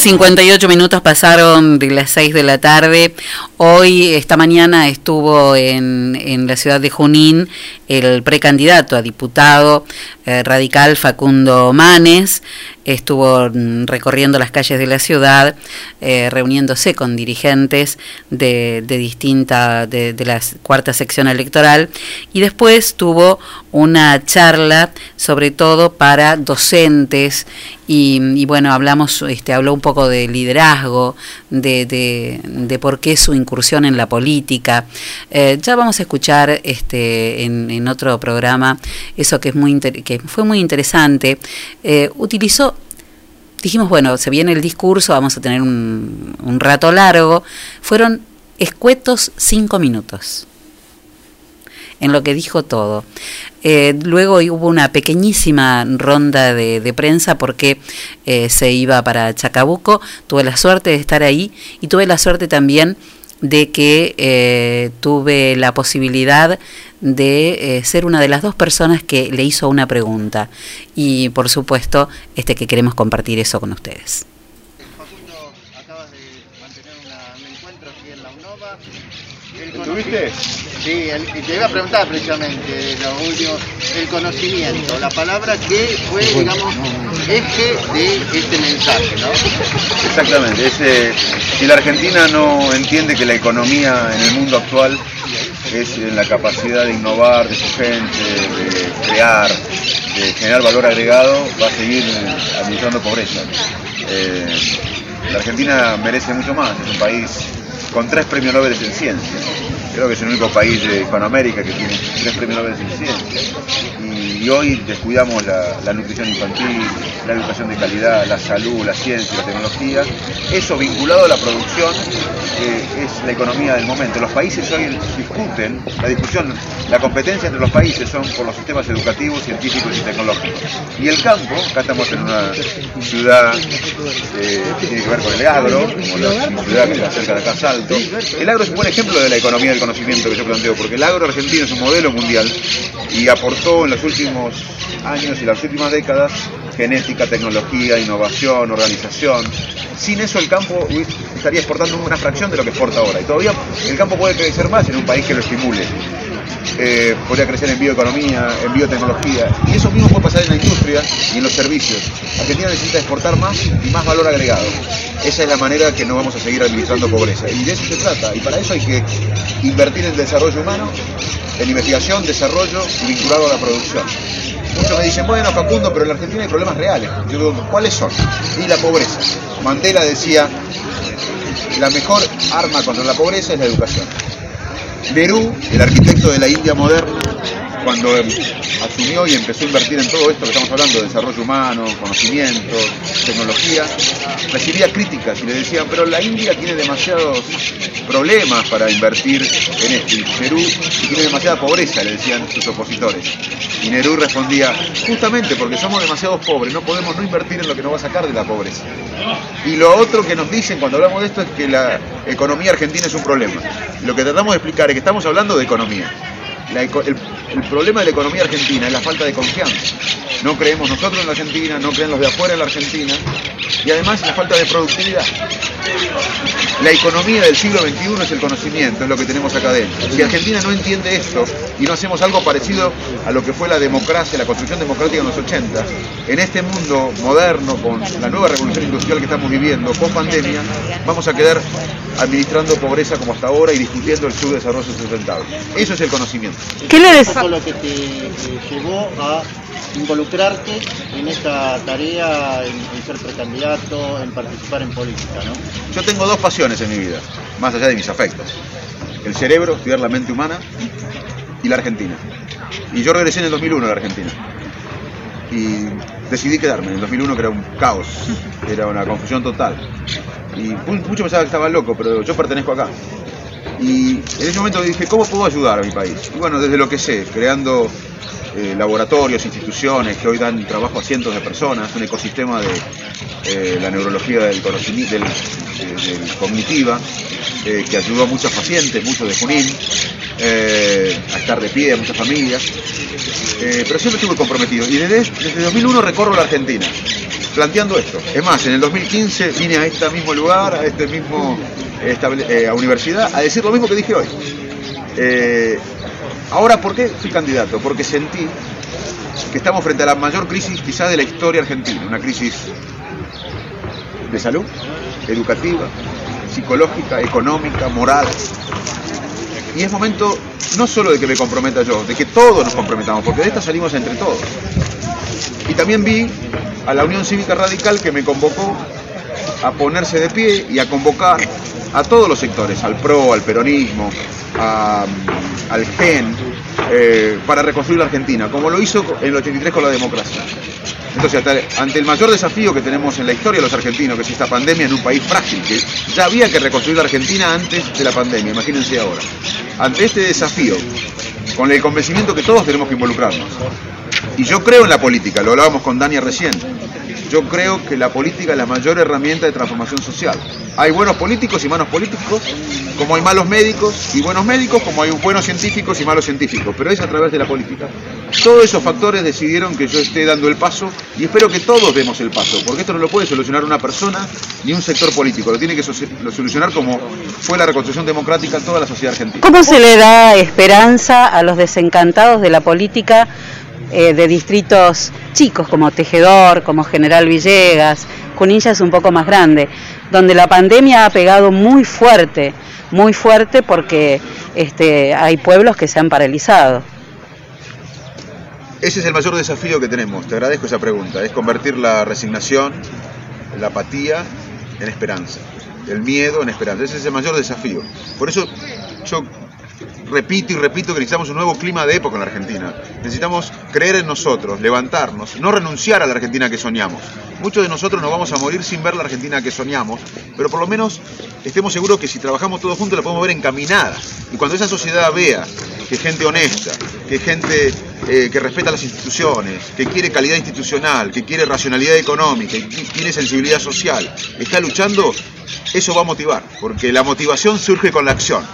58 minutos pasaron de las 6 de la tarde. Hoy, esta mañana, estuvo en, en la ciudad de Junín el precandidato a diputado eh, radical Facundo Manes. Estuvo mm, recorriendo las calles de la ciudad, eh, reuniéndose con dirigentes de, de distinta, de, de la cuarta sección electoral. Y después tuvo una charla, sobre todo para docentes y, y, bueno, hablamos, este, habló un poco de liderazgo, de, de, de por qué su incursión en la política. Eh, ya vamos a escuchar este, en, en otro programa eso que, es muy que fue muy interesante. Eh, utilizó dijimos, bueno, se viene el discurso, vamos a tener un, un rato largo. Fueron escuetos cinco minutos en lo que dijo todo. Eh, luego hubo una pequeñísima ronda de, de prensa porque eh, se iba para Chacabuco. Tuve la suerte de estar ahí y tuve la suerte también de que eh, tuve la posibilidad de eh, ser una de las dos personas que le hizo una pregunta. Y por supuesto, este que queremos compartir eso con ustedes. El ¿Estuviste? Sí, el- y te iba a preguntar precisamente lo último, el conocimiento, la palabra que fue, digamos, eje de este mensaje, ¿no? Exactamente. es, eh, si la Argentina no entiende que la economía en el mundo actual es en la capacidad de innovar de su gente, de crear, de generar valor agregado, va a seguir eh, administrando pobreza. Eh, la Argentina merece mucho más, es un país con tres premios Nobel en ciencia. Creo que es el único país de Hispanoamérica que tiene tres premios Nobel en ciencia. Y, hoy descuidamos la, la nutrición infantil, la educación de calidad, la salud, la ciencia, la tecnología. Eso vinculado a la producción eh, es la economía del momento. Los países hoy discuten, la discusión, la competencia entre los países son por los sistemas educativos, científicos y tecnológicos. Y el campo, acá estamos en una ciudad eh, que tiene que ver con el agro, como la ciudad que está cerca de acá, El agro es un buen ejemplo de la economía del conocimiento que yo planteo, porque el agro argentino es un modelo mundial y aportó en los últimos años y las últimas décadas genética, tecnología, innovación, organización. Sin eso el campo estaría exportando una fracción de lo que exporta ahora. Y todavía el campo puede crecer más en un país que lo estimule. Eh, podría crecer en bioeconomía, en biotecnología. Y eso mismo puede pasar en la industria y en los servicios. Argentina necesita exportar más y más valor agregado. Esa es la manera que no vamos a seguir administrando pobreza. Y de eso se trata. Y para eso hay que invertir en desarrollo humano, en investigación, desarrollo y vinculado a la producción. Muchos me dicen, bueno Facundo, pero en la Argentina hay problemas reales. Yo digo, ¿cuáles son? Y la pobreza. Mandela decía, la mejor arma contra la pobreza es la educación. Nehru, el arquitecto de la India moderna, cuando asumió y empezó a invertir en todo esto que estamos hablando, desarrollo humano, conocimiento, tecnología, recibía críticas y le decían, pero la India tiene demasiados problemas para invertir en esto. Y Nehru tiene demasiada pobreza, le decían sus opositores. Y Nehru respondía, justamente porque somos demasiados pobres, no podemos no invertir en lo que nos va a sacar de la pobreza. Y lo otro que nos dicen cuando hablamos de esto es que la economía argentina es un problema. Lo que tratamos de explicar es que estamos hablando de economía. El, problema de la economía argentina es la falta de confianza. No creemos nosotros en la Argentina, no creen los de afuera en la Argentina y además la falta de productividad. La economía del siglo XXI es el conocimiento, es lo que tenemos acá adentro. Si Argentina no entiende esto y no hacemos algo parecido a lo que fue la democracia, la construcción democrática en los 80, en este mundo moderno, con la nueva revolución industrial que estamos viviendo, con pandemia, vamos a quedar administrando pobreza como hasta ahora y discutiendo el subdesarrollo sustentable. Eso es el conocimiento. ¿Qué le des? lo que te, te llevó a involucrarte en esta tarea, en, en ser precandidato, en participar en política, ¿no? Yo tengo dos pasiones en mi vida, más allá de mis afectos. El cerebro, estudiar la mente humana, y la Argentina. Y yo regresé en el 2001 a la Argentina. Y decidí quedarme en el 2001, que era un caos, era una confusión total. Y mu- muchos pensaban que estaba loco, pero yo pertenezco acá. Y en ese momento dije, ¿cómo puedo ayudar a mi país? Y bueno, desde lo que sé, creando eh, laboratorios, instituciones que hoy dan trabajo a cientos de personas, un ecosistema de eh, la neurología del conocimiento, cognitiva, eh, que ayudó a muchos pacientes, muchos de Junín, a estar de pie, a muchas familias. Pero siempre estuve comprometido. Y desde, desde 2001 recorro la Argentina, planteando esto. Es más, en el 2015 vine a este mismo lugar, a este mismo eh, a universidad, a decir lo mismo que dije hoy. Eh, ahora, ¿por qué fui candidato? Porque sentí que estamos frente a la mayor crisis quizás de la historia argentina, una crisis de salud, educativa, psicológica, económica, moral. Y es momento no solo de que me comprometa yo, de que todos nos comprometamos, porque de esta salimos entre todos. Y también vi a la Unión Cívica Radical que me convocó a ponerse de pie y a convocar a todos los sectores, al PRO, al peronismo, al GEN, eh, para reconstruir la Argentina, como lo hizo en el 83 con la democracia. Entonces, ante el mayor desafío que tenemos en la historia de los argentinos, que es esta pandemia en un país frágil, que ya había que reconstruir la Argentina antes de la pandemia, imagínense ahora. Ante este desafío, con el convencimiento que todos tenemos que involucrarnos, Y yo creo en la política, lo hablábamos con Dania recién. Yo creo que la política es la mayor herramienta de transformación social. Hay buenos políticos y malos políticos, como hay malos médicos y buenos médicos, como hay buenos científicos y malos científicos, pero es a través de la política. Todos esos factores decidieron que yo esté dando el paso y espero que todos demos el paso, porque esto no lo puede solucionar una persona ni un sector político, lo tiene que solucionar como fue la reconstrucción democrática en toda la sociedad argentina. ¿Cómo se le da esperanza a los desencantados de la política eh, de distritos chicos como Tejedor, como General Villegas, Junincha es un poco más grande, donde la pandemia ha pegado muy fuerte, muy fuerte porque este, hay pueblos que se han paralizado? Ese es el mayor desafío que tenemos, te agradezco esa pregunta, es convertir la resignación, la apatía en esperanza, el miedo en esperanza, ese es el mayor desafío. Por eso yo repito y repito que necesitamos un nuevo clima de época en la Argentina. Necesitamos creer en nosotros, levantarnos, no renunciar a la Argentina que soñamos. Muchos de nosotros nos vamos a morir sin ver la Argentina que soñamos, pero por lo menos estemos seguros que si trabajamos todos juntos la podemos ver encaminada. Y cuando esa sociedad vea que gente honesta, que gente eh, que respeta las instituciones, que quiere calidad institucional, que quiere racionalidad económica, que tiene sensibilidad social, está luchando, eso va a motivar, porque la motivación surge con la acción.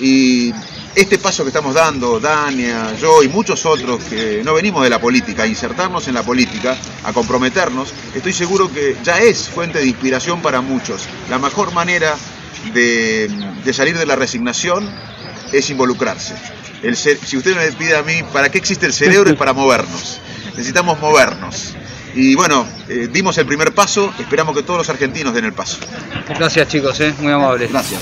Y este paso que estamos dando, Dania, yo y muchos otros que no venimos de la política, a insertarnos en la política, a comprometernos, estoy seguro que ya es fuente de inspiración para muchos. La mejor manera de, de salir de la resignación es involucrarse. El si usted me pide a mí, ¿para qué existe el cerebro? Es para movernos. Necesitamos movernos. Y bueno, eh, dimos el primer paso, esperamos que todos los argentinos den el paso. Gracias chicos, ¿eh? muy amables. Gracias.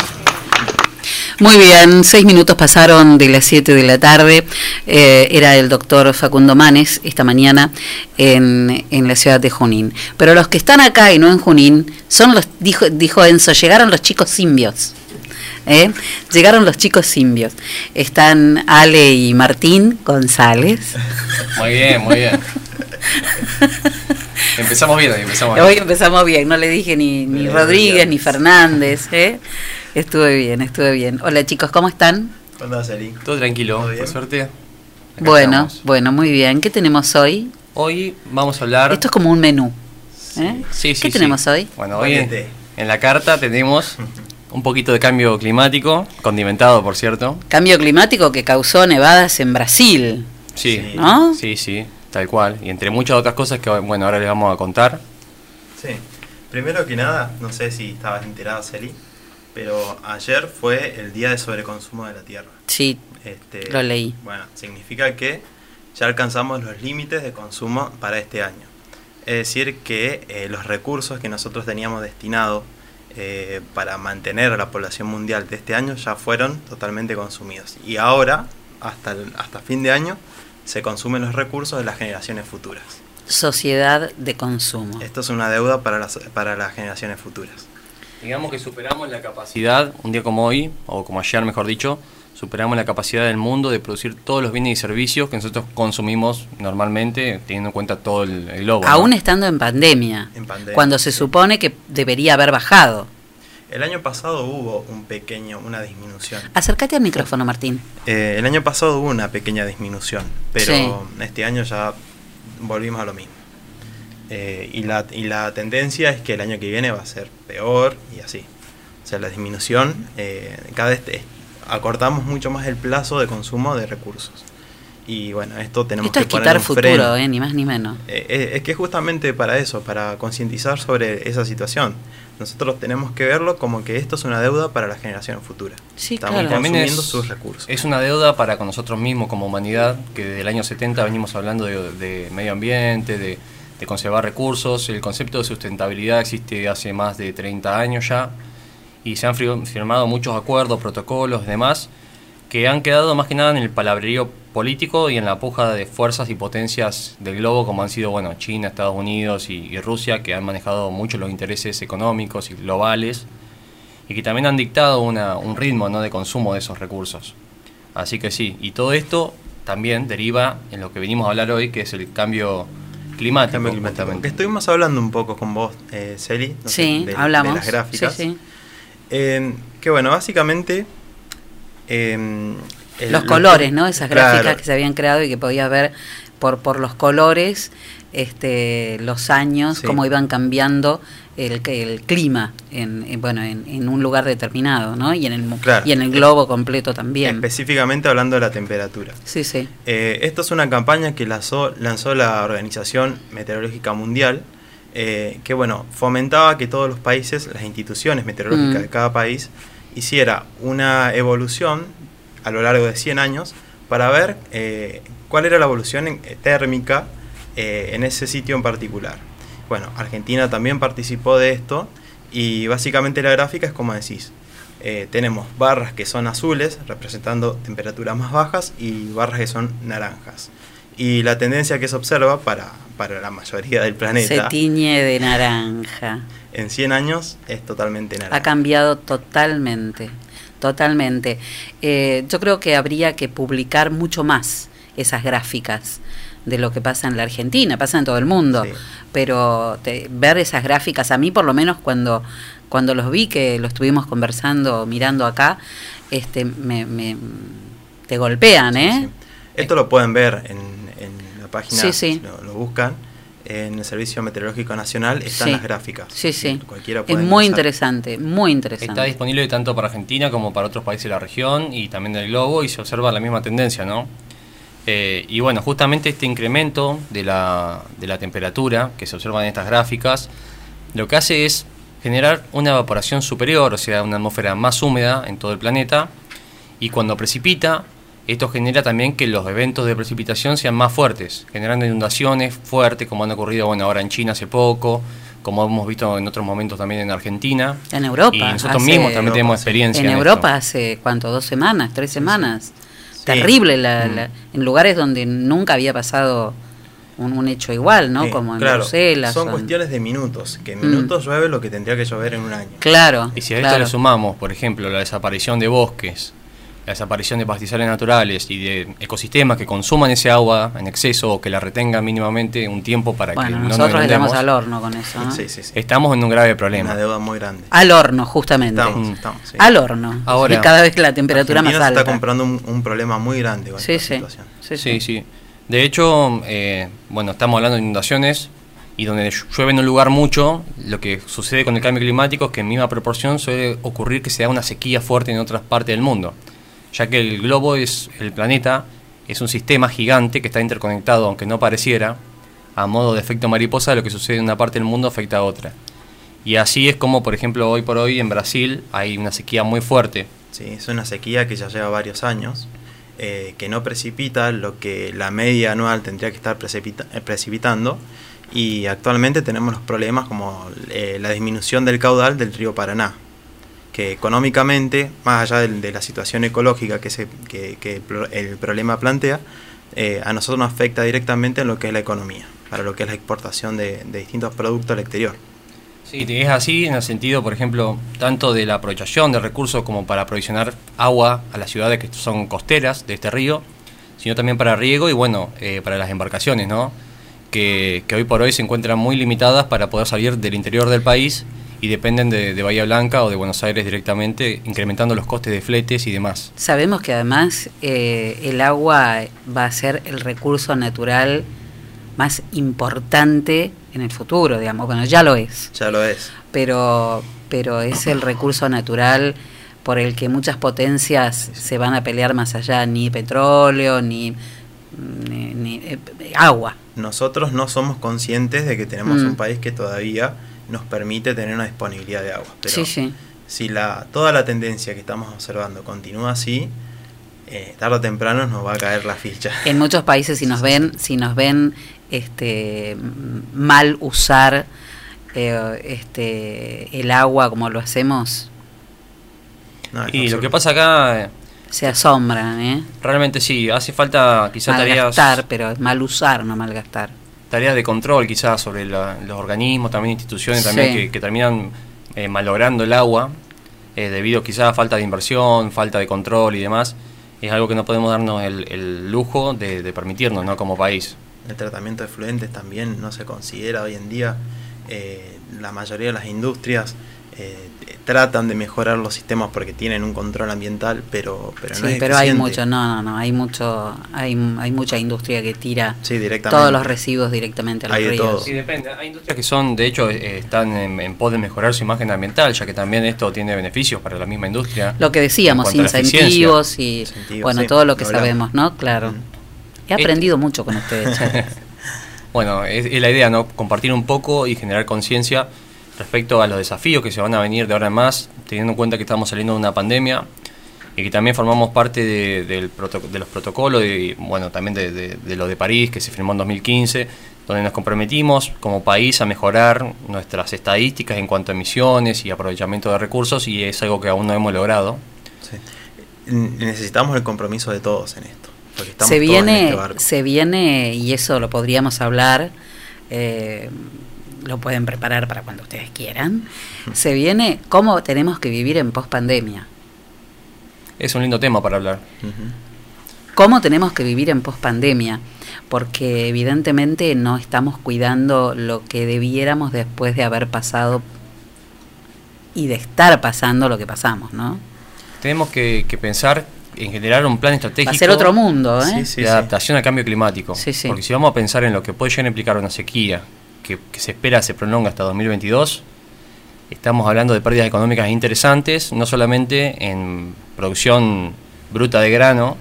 Muy bien, seis minutos pasaron de las siete de la tarde. Eh, era el doctor Facundo Manes esta mañana en, en la ciudad de Junín. Pero los que están acá y no en Junín son los, dijo, dijo Enzo, llegaron los chicos simbios. ¿eh? Llegaron los chicos simbios. Están Ale y Martín González. Muy bien, muy bien. *laughs* empezamos bien, hoy, empezamos bien. Hoy empezamos bien, no le dije ni, ni Rodríguez ni Fernández. ¿eh? Estuve bien, estuve bien. Hola chicos, ¿cómo están? ¿Cuándo vas a salir? Todo tranquilo, por suerte. Acá Bueno, estamos. bueno, muy bien. ¿Qué tenemos hoy? Hoy vamos a hablar. Esto es como un menú. ¿eh? Sí, sí, ¿Qué sí. tenemos hoy? Bueno, hoy en, en la carta tenemos *laughs* un poquito de cambio climático, condimentado, por cierto. Cambio climático que causó nevadas en Brasil. Sí, ¿No? sí, sí, tal cual. Y entre muchas otras cosas que, bueno, ahora les vamos a contar. Sí. Primero que nada, no sé si estabas enterado, Celi, pero ayer fue el día de sobreconsumo de la Tierra. Sí, Este, lo leí. Bueno, significa que ya alcanzamos los límites de consumo para este año. Es decir, que eh, los recursos que nosotros teníamos destinados eh, para mantener a la población mundial de este año ya fueron totalmente consumidos. Y ahora, hasta, el- hasta fin de año, se consumen los recursos de las generaciones futuras. Sociedad de consumo. Esto es una deuda para las, para las generaciones futuras. Digamos que superamos la capacidad, un día como hoy, o como ayer mejor dicho, superamos la capacidad del mundo de producir todos los bienes y servicios que nosotros consumimos normalmente, teniendo en cuenta todo el, el globo. ¿no? Aún estando en pandemia, En pandemia, cuando se supone que debería haber bajado. El año pasado hubo un pequeño, una disminución. Acércate al micrófono, Martín. Eh, el año pasado hubo una pequeña disminución, pero Sí. este año ya volvimos a lo mismo. Eh, y, la, y la tendencia es que el año que viene va a ser peor y así. O sea, la disminución, eh, cada vez acortamos mucho más el plazo de consumo de recursos. Y bueno, esto tenemos Esto que es poner quitar un futuro, freno. eh, ni más ni menos. Eh, eh, es que justamente para eso, para concientizar sobre esa situación. Nosotros tenemos que verlo como que esto es una deuda para la generación futura. Sí, Estamos también consumiendo es, sus recursos. es una deuda para con nosotros mismos como humanidad, que desde el año 70 venimos hablando de, de medio ambiente, de, de conservar recursos. El concepto de sustentabilidad existe hace más de 30 años ya y se han firmado muchos acuerdos, protocolos, demás, que han quedado más que nada en el palabrerío político y en la puja de fuerzas y potencias del globo, como han sido bueno China, Estados Unidos y, y Rusia, que han manejado mucho los intereses económicos y globales y que también han dictado una- un ritmo ¿no? de consumo de esos recursos. Así que sí, y todo esto también deriva en lo que venimos a hablar hoy, que es el cambio climático. Cambio climático. Que estuvimos hablando un poco con vos, eh, Celi, no sé, Sí, de, hablamos. de las gráficas. Sí, sí. Eh, que bueno, básicamente... eh, el- Los lo colores, ¿no? Esas Claro. gráficas que se habían creado y que podías ver por, por los colores, este, los años, Sí. cómo iban cambiando el, el clima en, en- bueno, en, en un lugar determinado, ¿no? Y en el, Claro. y en el globo completo también. Específicamente hablando de la temperatura. Sí, sí. Eh, esto es una campaña que lanzó, lanzó la Organización Meteorológica Mundial, eh, que bueno, fomentaba que todos los países, las instituciones meteorológicas Mm. de cada país, hiciera una evolución a lo largo de 100 años para ver eh, cuál era la evolución en- eh, térmica eh, en ese sitio en particular. Bueno, Argentina también participó de esto y básicamente la gráfica es como decís. eh, tenemos barras que son azules, representando temperaturas más bajas, y barras que son naranjas. Y la tendencia que se observa para, para la mayoría del Se planeta tiñe de naranja. en 100 años es totalmente naranja. Ha cambiado totalmente, totalmente. Eh, yo creo que habría que publicar mucho más esas gráficas de lo que pasa en la Argentina, pasa en todo el mundo, pero te- ver esas gráficas, a mí por lo menos cuando, cuando los vi, que lo estuvimos conversando, mirando acá, este, me, me- te golpean, ¿eh? Esto lo pueden ver en, en la página, Sí, sí. si lo, lo buscan, en el Servicio Meteorológico Nacional están Sí. las gráficas. Sí, sí. Cualquiera Es puede muy ingresar. interesante, muy interesante. Está disponible tanto para Argentina como para otros países de la región y también del globo y se observa la misma tendencia, ¿no? Eh, y bueno, justamente este incremento de la, de la temperatura que se observa en estas gráficas, lo que hace es generar una evaporación superior, o sea, una atmósfera más húmeda en todo el planeta, y cuando precipita, esto genera también que los eventos de precipitación sean más fuertes, generando inundaciones fuertes, como han ocurrido bueno, ahora en China hace poco, como hemos visto en otros momentos también en Argentina. En Europa. Y nosotros hace- mismos también tenemos experiencia. En en Europa hace, ¿cuánto? ¿Dos semanas? ¿Tres semanas? Terrible, la- Mm. la- en lugares donde nunca había pasado un, un hecho igual, ¿no? Sí, Como en claro, Bruselas. Son cuestiones de minutos, que en Mm. minutos llueve lo que tendría que llover en un año. Claro. Y si a esto le sumamos, por ejemplo, la desaparición de bosques, la desaparición de pastizales naturales y de ecosistemas que consuman ese agua en exceso o que la retengan mínimamente un tiempo para Bueno, que no nos nosotros estamos inundemos, al horno con eso. ¿no? Sí, sí, sí. estamos en un grave problema. Una deuda muy grande. Al horno, justamente. Estamos, estamos, sí. Al horno. Ahora- Y cada vez la temperatura más Argentina se alta. está comprando un, un problema muy grande con Sí, esta sí. situación. Sí, sí. De hecho, eh, bueno, estamos hablando de inundaciones y donde llu- llueve en un lugar mucho, lo que sucede con el cambio climático es que en misma proporción suele ocurrir que se da una sequía fuerte en otras partes del mundo, ya que el globo es el planeta es un sistema gigante que está interconectado, aunque no pareciera, a modo de efecto mariposa, lo que sucede en una parte del mundo afecta a otra. Y así es como, por ejemplo, hoy por hoy en Brasil hay una sequía muy fuerte. Sí, es una sequía que ya lleva varios años, eh, que no precipita lo que la media anual tendría que estar eh, precipitando y actualmente tenemos los problemas como eh, la disminución del caudal del río Paraná, que económicamente, más allá del- de, la situación ecológica que, se, que, el pro- el problema plantea, eh, a nosotros nos afecta directamente en lo que es la economía, para lo que es la exportación de, de distintos productos al exterior. Sí, es así en el sentido, por ejemplo, tanto de la aprovechación de recursos como para aprovisionar agua a las ciudades que son costeras de este río, sino también para riego y bueno, eh, para las embarcaciones, ¿no? Que hoy por hoy se encuentran muy limitadas para poder salir del interior del país y dependen de, de Bahía Blanca o de Buenos Aires directamente, incrementando los costes de fletes y demás. Sabemos que además eh, el agua va a ser el recurso natural más importante en el futuro, digamos. Bueno, ya lo es. Ya lo es. Pero, pero es el recurso natural por el que muchas potencias se van a pelear más allá, ni petróleo, ni, ni, ni, eh, agua. nosotros no somos conscientes de que tenemos Mm. un país que todavía nos permite tener una disponibilidad de agua. Pero Sí, sí. si la, toda la tendencia que estamos observando continúa así, eh, tarde o temprano nos va a caer la ficha. *laughs* En muchos países si nos ven, si nos ven este mal usar eh, este el agua como lo hacemos, Y lo que pasa acá... se asombran, ¿eh? Realmente sí, hace falta quizás tareas... Malgastar, pero es mal usar, no malgastar. Tareas de control quizás sobre la- los organismos, también instituciones también Sí. que, que terminan eh, malogrando el agua, eh, debido quizás a falta de inversión, falta de control y demás. Es algo que no podemos darnos el, el lujo de, de permitirnos ¿no? como país. El tratamiento de fluentes también no se considera hoy en día. Eh, la mayoría de las industrias eh, tratan de mejorar los sistemas porque tienen un control ambiental, pero, pero no Sí, es pero hay mucho, no, no, no, hay mucho, hay, hay mucha industria que tira Sí, directamente. todos los residuos directamente a los Hay de ríos. todo. Sí, depende. Hay industrias que son, de hecho, eh, están en, en pos de mejorar su imagen ambiental, ya que también esto tiene beneficios para la misma industria. Lo que decíamos, incentivos y Incentivos, bueno, sí, todo lo que hablamos. sabemos, ¿no? Claro. He Este- aprendido mucho con ustedes. *laughs* Bueno, es, es la idea, ¿no? Compartir un poco y generar conciencia respecto a los desafíos que se van a venir de ahora en más, teniendo en cuenta que estamos saliendo de una pandemia y que también formamos parte de, del proto- de los protocolos y, bueno, también de, de- de lo de París, que se firmó en 2015, donde nos comprometimos como país a mejorar nuestras estadísticas en cuanto a emisiones y aprovechamiento de recursos y es algo que aún no hemos logrado. Necesitamos el compromiso de todos en esto. Porque estamos se todos en viene, este barco. se viene, y eso lo podríamos hablar, eh, lo pueden preparar para cuando ustedes quieran. Se viene cómo tenemos que vivir en pospandemia. Es un lindo tema para hablar. cómo tenemos que vivir en pospandemia, porque evidentemente no estamos cuidando lo que debiéramos después de haber pasado y de estar pasando lo que pasamos, ¿no? Tenemos que, que pensar en generar un plan estratégico Va a ser otro mundo, ¿eh? de adaptación al cambio climático. Sí, sí. Porque si vamos a pensar en lo que puede llegar a implicar una sequía que, que se espera se prolonga hasta 2022, estamos hablando de pérdidas económicas interesantes, no solamente en producción bruta de grano,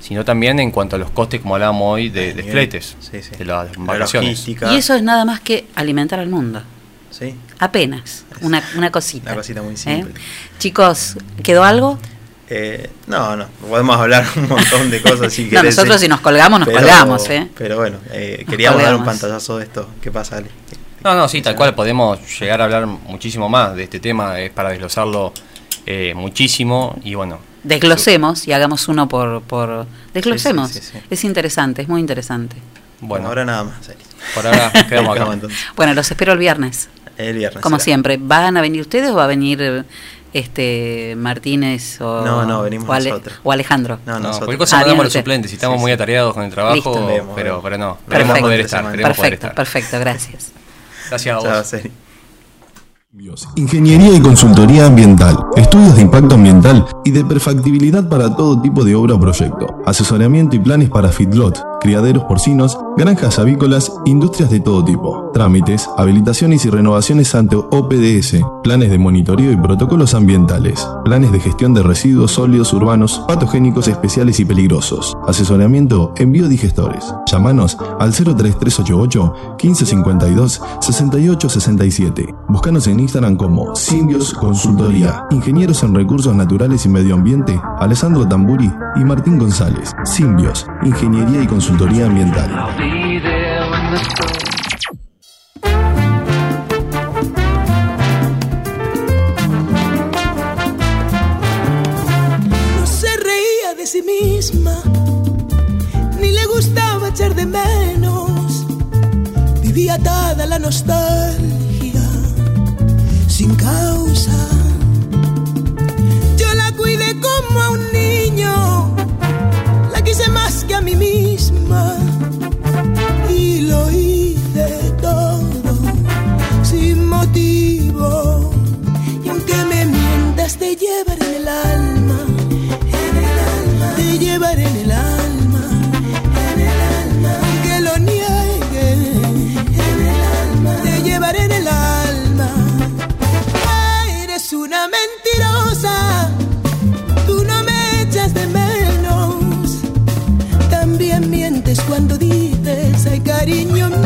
sino también en cuanto a los costes, como hablábamos hoy, de, de fletes, sí, sí. de las La embarcaciones. Y eso es nada más que alimentar al mundo. Sí. Apenas, una, una cosita. Una cosita muy ¿eh? simple. Chicos, ¿quedó algo? Eh, no, no, podemos hablar un montón de cosas si *laughs* No, nosotros sí. si nos colgamos, nos Pero- colgamos, ¿eh? Pero bueno, eh, queríamos dar un pantallazo de esto. ¿Qué pasa, Ale? No, no, sí, tal cual podemos llegar a hablar muchísimo más de este tema, es para desglosarlo eh, muchísimo y bueno. Desglosemos y hagamos uno por... por desglosemos. Sí, sí, sí, sí. Es interesante, es muy interesante. Bueno, ahora nada más, Ale. Por ahora quedamos acá. *laughs* Bueno, los espero el viernes. El viernes. Como será. siempre, ¿van a venir ustedes o va a venir este Martínez o, No, no, venimos o, Ale- nosotros. o Alejandro? No, No, nosotros. cualquier cosa Ah, mandamos los suplentes, si estamos muy atareados con el trabajo, Listo. pero, pero no, Perfecto. queremos poder estar, poder Perfecto, estar. perfecto, gracias. Gracias a vos. Ingeniería y consultoría ambiental, estudios de impacto ambiental y de perfectibilidad para todo tipo de obra o proyecto, asesoramiento y planes para feedlot, criaderos porcinos, granjas avícolas, industrias de todo tipo, trámites, habilitaciones y renovaciones ante OPDS, planes de monitoreo y protocolos ambientales, planes de gestión de residuos sólidos urbanos, patogénicos especiales y peligrosos, asesoramiento en biodigestores. Llámanos al 03388 1552 6867. Búscanos en Instagram como Simbios Consultoría. Ingenieros en Recursos Naturales y Medio Ambiente, Alessandro Tamburi y Martín González. Simbios, Ingeniería y Consultoría Ambiental. No se reía de sí misma, ni le gustaba echar de menos. Vivía atada la nostalgia, sin causa. Yo la cuidé como a un niño, la quise más que a mí misma. Y lo hice todo sin motivo. Y aunque me mientas, te llevaré el alma, en el alma, te llevaré en el cariño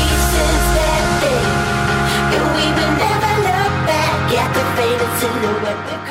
Faded silhouette.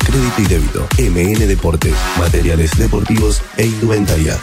crédito y débito. MN Deportes, materiales deportivos e indumentaria.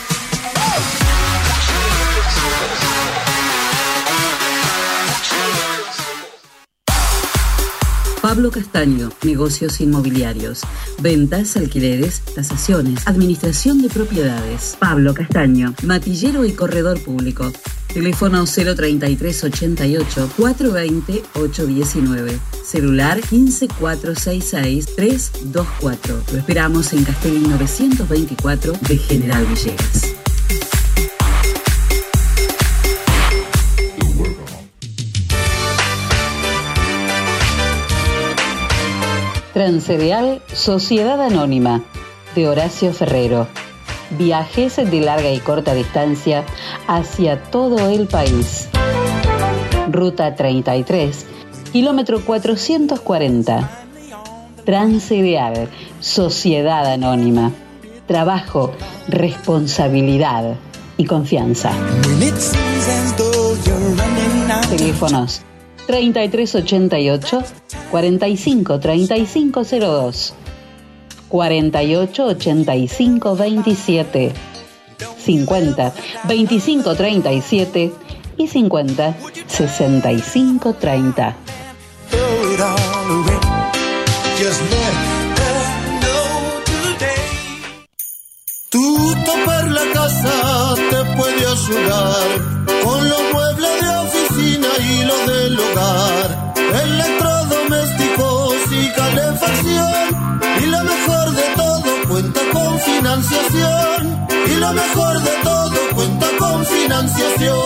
Pablo Castaño, negocios inmobiliarios, ventas, alquileres, tasaciones, administración de propiedades. Pablo Castaño, matillero y corredor público. Teléfono 033 88 420 819. Celular 15466 324. Lo esperamos en Castelli 924 de General Villegas. Transcereal Sociedad Anónima de Horacio Ferrero Viajes de larga y corta distancia hacia todo el país. Ruta 33, kilómetro 440. Transcereal Sociedad Anónima. Trabajo, responsabilidad y confianza. Teléfonos 3388 45 3502 48 85 27 50 25 37 y 50 65 30. Tutto per la casa te puede ayudar con los muebles de oficina y los del hogar, y lo mejor de todo cuenta con financiación.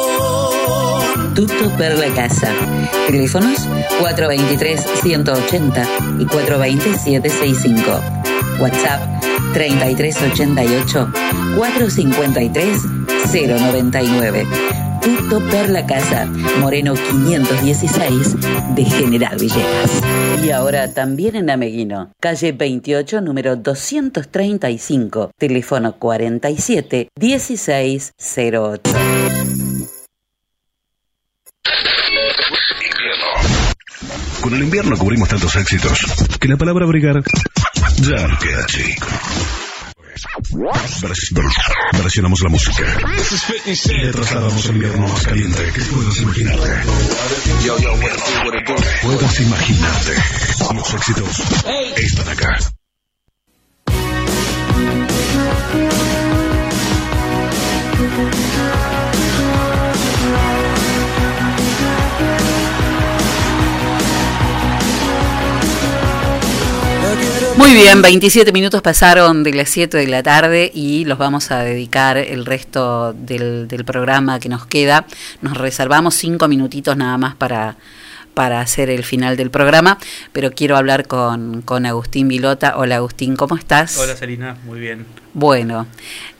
Tutto per la casa. Teléfonos 423-180 y 420-765. WhatsApp 3388 453 099. Tito Perla Casa, Moreno 516 de General Villegas. Y ahora también en Ameguino, calle 28, número 235, teléfono 47 1608. Con el invierno cubrimos tantos éxitos que la palabra brigar ya no queda chico. Vers- vers- versionamos la música. Le trasladamos el invierno más caliente que puedas imaginarte. Puedas imaginarte. Los éxitos están acá. Muy bien, 27 minutos pasaron de las 7 de la tarde y los vamos a dedicar el resto del, del programa que nos queda. Nos reservamos 5 minutitos nada más para, para hacer el final del programa, pero quiero hablar con, con Agustín Vilota. Hola Agustín, ¿cómo estás? Hola Salina, muy bien. Bueno,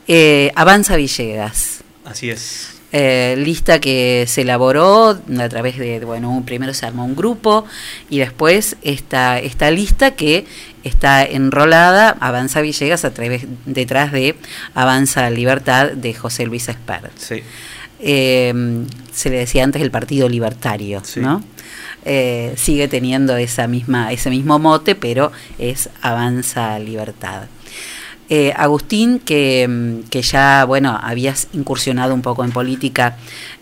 eh, Avanza Villegas. Así es. Eh, lista que se elaboró a través de, bueno, un- primero se armó un grupo y después esta, esta lista que está enrolada, Avanza Villegas, a través, detrás de Avanza Libertad de José Luis Espert. Sí. Eh, se le decía antes el Partido Libertario, ¿no? Eh, sigue teniendo esa misma, ese mismo mote, pero es Avanza Libertad. Eh, Agustín, que, mm, que ya, bueno, habías incursionado un poco en política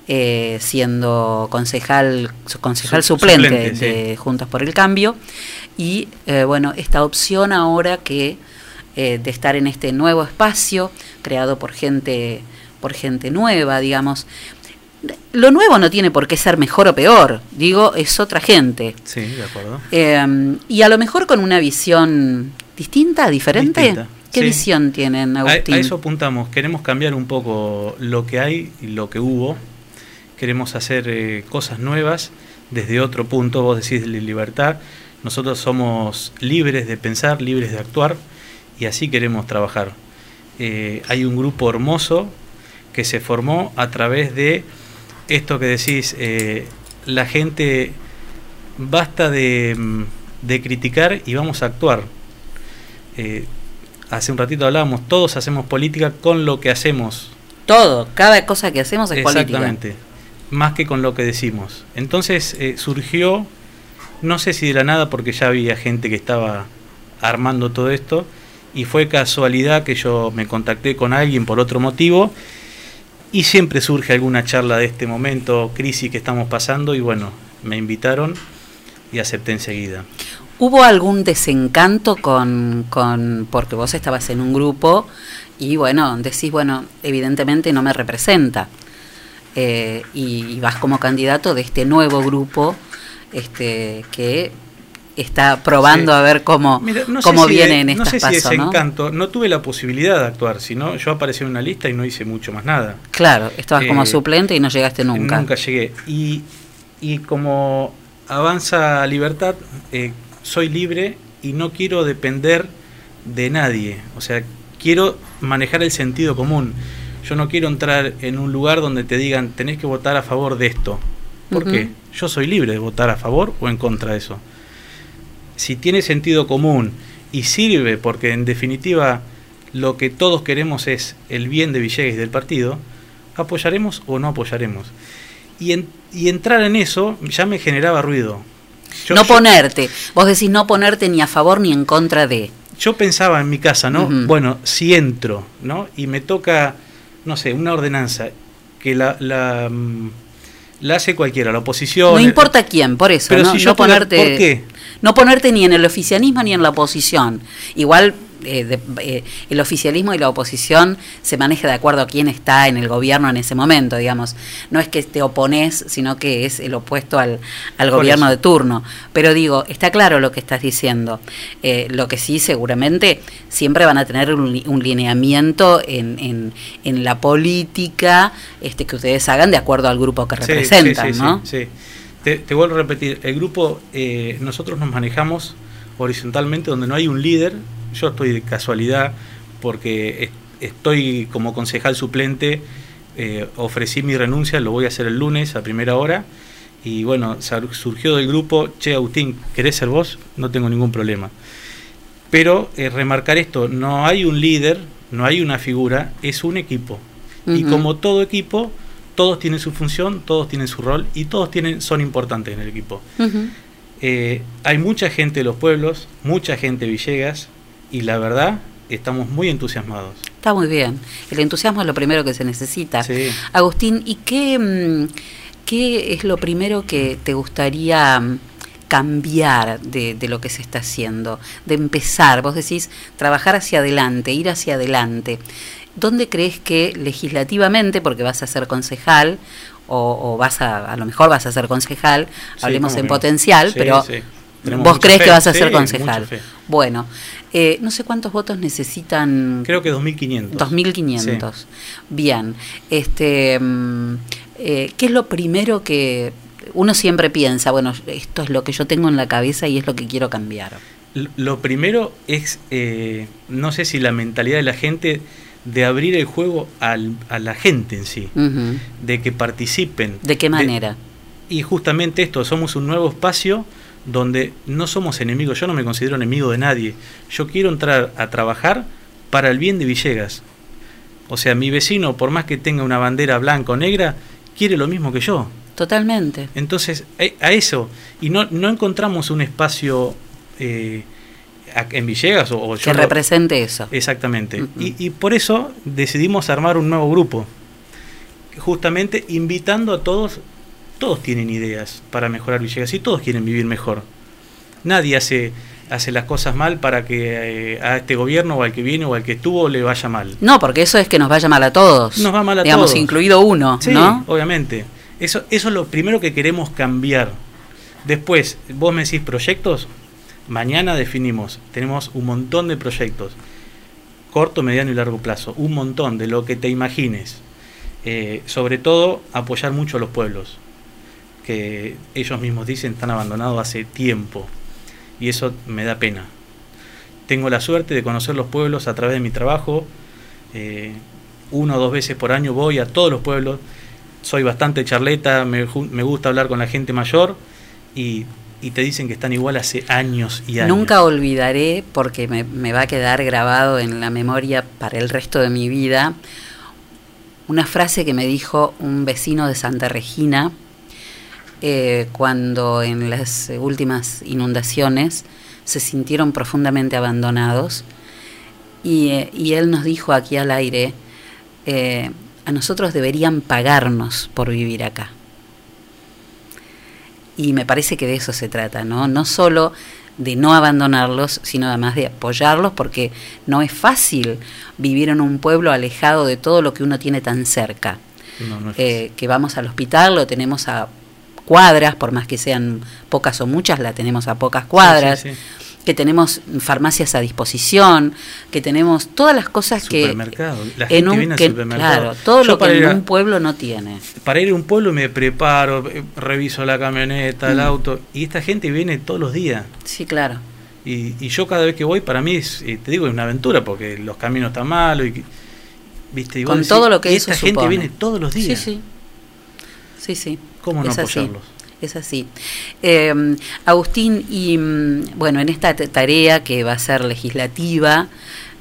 eh, siendo concejal, concejal Su- suplente, suplente, de Juntos por el Cambio, y eh, bueno, esta opción ahora que eh, de estar en este nuevo espacio creado por gente, por gente nueva, digamos. Lo nuevo no tiene por qué ser mejor o peor, digo, es otra gente. Sí, de acuerdo. Eh, y a lo mejor con una visión distinta, diferente. Distinta, ¿Qué sí. visión tienen, Agustín? a eso apuntamos. Queremos cambiar un poco lo que hay y lo que hubo. Queremos hacer eh, cosas nuevas desde otro punto. Vos decís de libertad. Nosotros somos libres de pensar, libres de actuar y así queremos trabajar. Eh, hay un grupo hermoso que se formó a través de esto que decís, eh, la gente basta de, mm, de criticar y vamos a actuar. Eh, hace un ratito hablábamos, todos hacemos política con lo que hacemos. Todo, cada cosa que hacemos es política. Exactamente, más que con lo que decimos. Entonces eh, surgió, no sé si de la nada, porque ya había gente que estaba armando todo esto, y fue casualidad que yo me contacté con alguien por otro motivo, y siempre surge alguna charla de este momento, crisis que estamos pasando, y bueno, me invitaron y acepté enseguida. ¿Hubo algún desencanto con, con, porque vos estabas en un grupo y bueno, decís, bueno, evidentemente no me representa. Eh, y, y vas como candidato de este nuevo grupo este, que está probando Sí. a ver cómo, Mira, no sé cómo si viene de- en no estas sé si pasos, ¿no? desencanto, ¿no? tuve la posibilidad de actuar, sino yo aparecí en una lista y no hice mucho más nada. Claro, estabas como Eh, suplente y no llegaste nunca. Nunca llegué. Y, y como avanza libertad, eh, soy libre y no quiero depender de nadie. O sea, quiero manejar el sentido común. Yo no quiero entrar en un lugar donde te digan tenés que votar a favor de esto. ¿Por qué? Yo soy libre de votar a favor o en contra de eso. Si tiene sentido común y sirve, porque en definitiva lo que todos queremos es el bien de Villegas y del partido, apoyaremos o no apoyaremos. Y, en- y entrar en eso ya me generaba ruido. Yo- no yo- ponerte. Vos decís no ponerte ni a favor ni en contra de. yo pensaba en mi casa, ¿no? Bueno, si entro, ¿no? Y me toca, no sé, una ordenanza que la, la, mm, la hace cualquiera, la oposición. No el- importa quién, por eso. Pero no, si yo no ponerte. ¿Por qué? No ponerte ni en el oficialismo ni en la oposición. Igual eh, de- eh, el oficialismo y la oposición se maneja de acuerdo a quién está en el gobierno en ese momento, digamos. No es que te opones, sino que es el opuesto al, al gobierno eso. de turno. Pero digo, está claro lo que estás diciendo. Eh, lo que sí, seguramente, siempre van a tener un, un lineamiento en, en, en la política este, que ustedes hagan de acuerdo al grupo que representan, sí, sí, ¿no? sí, sí. Te, te vuelvo a repetir, el grupo, eh, nosotros nos manejamos horizontalmente donde no hay un líder. Yo estoy de casualidad porque es- estoy como concejal suplente, eh, ofrecí mi renuncia, lo voy a hacer el lunes a primera hora. Y bueno, surgió del grupo, che Agustín, ¿querés ser vos? No tengo ningún problema. Pero eh, remarcar esto, no hay un líder, no hay una figura, es un equipo. Y como todo equipo, todos tienen su función, todos tienen su rol y todos tienen, son importantes en el equipo. Eh, hay mucha gente de los pueblos, mucha gente de Villegas y la verdad estamos muy entusiasmados. Está muy bien. El entusiasmo es lo primero que se necesita. Sí. Agustín, ¿y qué, mm, qué es lo primero que te gustaría mm, cambiar de, de lo que se está haciendo? De empezar, vos decís, trabajar hacia adelante, ir hacia adelante. ¿Dónde crees que legislativamente, porque vas a ser concejal, o, o vas a, a lo mejor vas a ser concejal, hablemos en que potencial, Sí, pero vos crees fe. que vas a Sí, ser concejal. Bueno, eh, no sé cuántos votos necesitan. Creo que 2.500. 2.500. Bien. Este, mm, eh, ¿Qué es lo primero que uno siempre piensa? Bueno, esto es lo que yo tengo en la cabeza y es lo que quiero cambiar. Lo primero es, eh, no sé si la mentalidad de la gente de abrir el juego al- a la gente en sí, de que participen. ¿De qué manera? y justamente esto, somos un nuevo espacio donde no somos enemigos, yo no me considero enemigo de nadie, yo quiero entrar a trabajar para el bien de Villegas. O sea, mi vecino, por más que tenga una bandera blanca o negra, quiere lo mismo que yo. Totalmente. Entonces, a, eso, y no, no encontramos un espacio eh, en Villegas o, o yo Que lo- represente eso. Exactamente. y, y por eso decidimos armar un nuevo grupo. Justamente invitando a todos, todos tienen ideas para mejorar Villegas y todos quieren vivir mejor. Nadie hace, hace las cosas mal para que eh, a este gobierno o al que viene o al que estuvo le vaya mal. No, porque eso es que nos vaya mal a todos. Nos va mal a digamos, todos. incluido uno, Sí, ¿no? obviamente. Eso, eso es lo primero que queremos cambiar. Después, vos me decís proyectos, mañana definimos, tenemos un montón de proyectos, corto, mediano y largo plazo, un montón de lo que te imagines. Eh, sobre todo, apoyar mucho a los pueblos, que ellos mismos dicen están abandonados hace tiempo, y eso me da pena. Tengo la suerte de conocer los pueblos a través de mi trabajo, eh, una o dos veces por año voy a todos los pueblos, soy bastante charleta, me, gusta hablar con la gente mayor y, te dicen que están igual hace años y años. Nunca olvidaré, porque me va a quedar grabado en la memoria para el resto de mi vida, una frase que me dijo un vecino de Santa Regina eh, cuando en las últimas inundaciones se sintieron profundamente abandonados. Y, eh, y él nos dijo aquí al aire, eh, a nosotros deberían pagarnos por vivir acá. Y me parece que de eso se trata, ¿no? No solo de no abandonarlos, sino además de apoyarlos, porque no es fácil vivir en un pueblo alejado de todo lo que uno tiene tan cerca. No, no es Eh, que vamos al hospital, lo tenemos a cuadras, por más que sean pocas o muchas, la tenemos a pocas cuadras. Sí, sí, Que tenemos farmacias a disposición, que tenemos todas las cosas que en un viene al que- supermercado. claro, todo Yo lo que en a- un pueblo no tiene. Para ir a un pueblo me preparo, eh, reviso la camioneta, el Mm. auto, y esta gente viene todos los días. Sí, claro. Y, y yo cada vez que voy, para mí, es, eh, te digo, es una aventura, porque los caminos están malos y... ¿viste? Y Con decís, todo lo que y eso esta gente viene todos los días. Sí, sí. Sí, sí. ¿Cómo no es así. apoyarlos? Es así. Eh, Agustín, y mm, bueno, en esta tarea que va a ser legislativa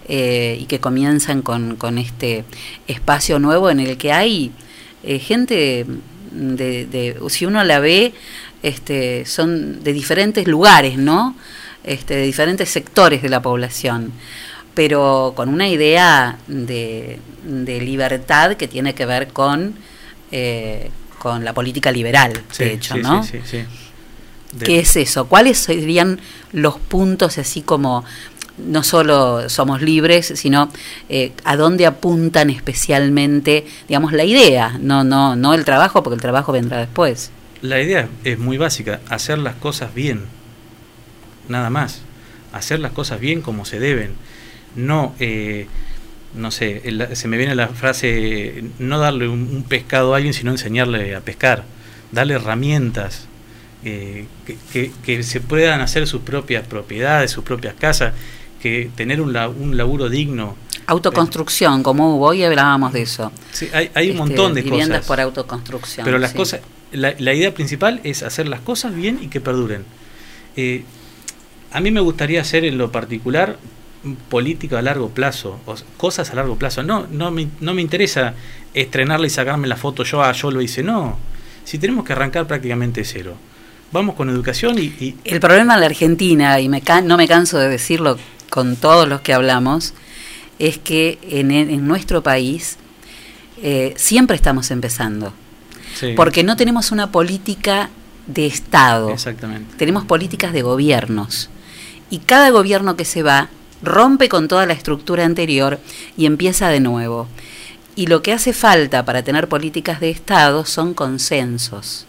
eh, y que comienzan con, con este espacio nuevo en el que hay eh, gente de, de- si uno la ve, este, son de diferentes lugares, ¿no? Este, de diferentes sectores de la población, pero con una idea de, de libertad que tiene que ver con, eh, con la política liberal, Sí, de hecho, sí, ¿no? sí, sí, sí. De- ¿Qué es eso? ¿Cuáles serían los puntos así como no solo somos libres, sino eh, a dónde apuntan especialmente, digamos, la idea, no, no, no el trabajo, porque el trabajo vendrá después. La idea es muy básica, hacer las cosas bien, nada más, hacer las cosas bien como se deben, no, eh, no sé, el- se me viene la frase, no darle un, un pescado a alguien, sino enseñarle a pescar, darle herramientas, eh, que, que- que se puedan hacer sus propias propiedades, sus propias casas, que tener un, la- un laburo digno. Autoconstrucción, como hubo, hoy hablábamos de eso. Sí, hay, hay un Este, montón de viviendas cosas. por autoconstrucción. Pero las sí. cosas, la, la idea principal es hacer las cosas bien y que perduren. Eh, a mí me gustaría hacer en lo particular política a largo plazo, o cosas a largo plazo. No, no me, no me interesa estrenarla y sacarme la foto yo, ah, yo lo hice. No, si tenemos que arrancar prácticamente de cero. Vamos con educación y, y- El problema en la Argentina, y me can- no me canso de decirlo con todos los que hablamos, es que en, en nuestro país eh, siempre estamos empezando. Sí. Porque no tenemos una política de Estado. Exactamente. Tenemos políticas de gobiernos. Y cada gobierno que se va rompe con toda la estructura anterior y empieza de nuevo. Y lo que hace falta para tener políticas de Estado son consensos,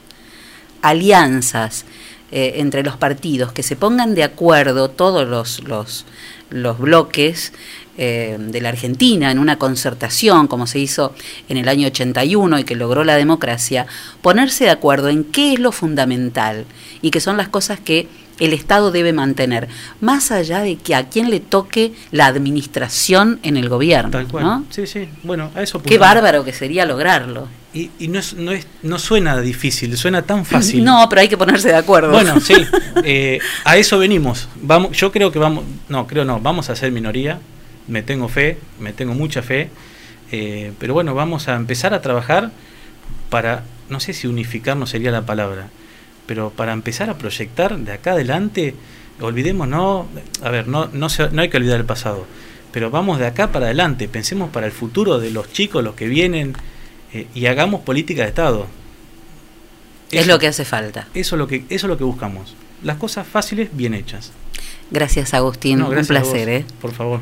alianzas eh, entre los partidos, que se pongan de acuerdo todos los, los, bloques eh, de la Argentina en una concertación, como se hizo en el año 81 y que logró la democracia, ponerse de acuerdo en qué es lo fundamental y que son las cosas que el Estado debe mantener, más allá de que a quién le toque la administración en el gobierno. Tal cual. ¿no? Sí, sí. Bueno, a eso Qué bárbaro que sería lograrlo. Y, y no, es, no, es, no suena difícil, suena tan fácil. *laughs* No, pero hay que ponerse de acuerdo. Bueno, sí, *laughs* eh, a eso venimos. Vamos, yo creo que vamos, no, creo no, vamos a ser minoría. Me tengo fe, me tengo mucha fe. eh, pero bueno, vamos a empezar a trabajar para, no sé si unificar no sería la palabra, pero para empezar a proyectar de acá adelante, olvidemos, no, a ver, no, no, se- no hay que olvidar el pasado, pero vamos de acá para adelante, pensemos para el futuro de los chicos, los que vienen, eh, y hagamos política de Estado. es lo que hace falta. Eso es lo que, eso es lo que buscamos. Las cosas fáciles, bien hechas. Gracias, Agustín. No, Un a placer, vos, ¿eh? Por favor.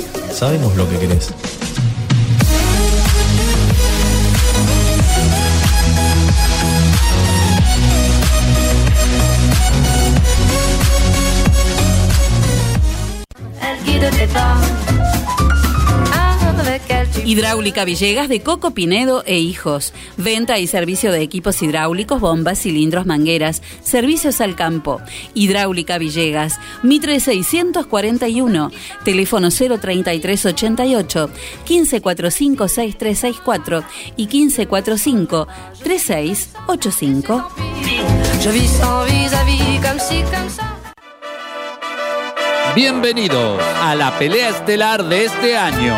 Sabemos lo que querés. Hidráulica Villegas de Coco Pinedo e Hijos. Venta y servicio de equipos hidráulicos, bombas, cilindros, mangueras. Servicios al campo. Hidráulica Villegas. Mitre 641. Teléfono 03388 1545 6364 y 1545 3685. Je vis sans vis-à-vis comme si, comme ça. Bienvenidos a la pelea estelar de este año.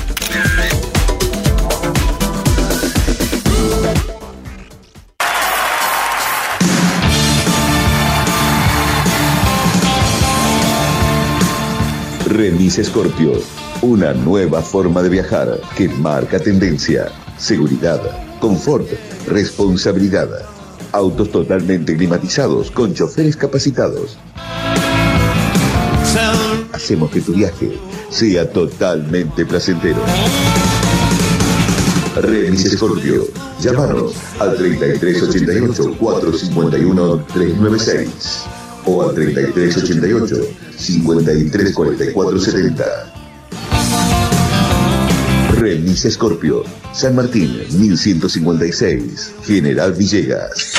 Remis Scorpio, una nueva forma de viajar que marca tendencia, seguridad, confort, responsabilidad. Autos totalmente climatizados con choferes capacitados. Hacemos que tu viaje sea totalmente placentero. Remis Scorpio, llámanos al 3388 451 396 o al 3388 534470. Remis Scorpio, San Martín 1156, General Villegas.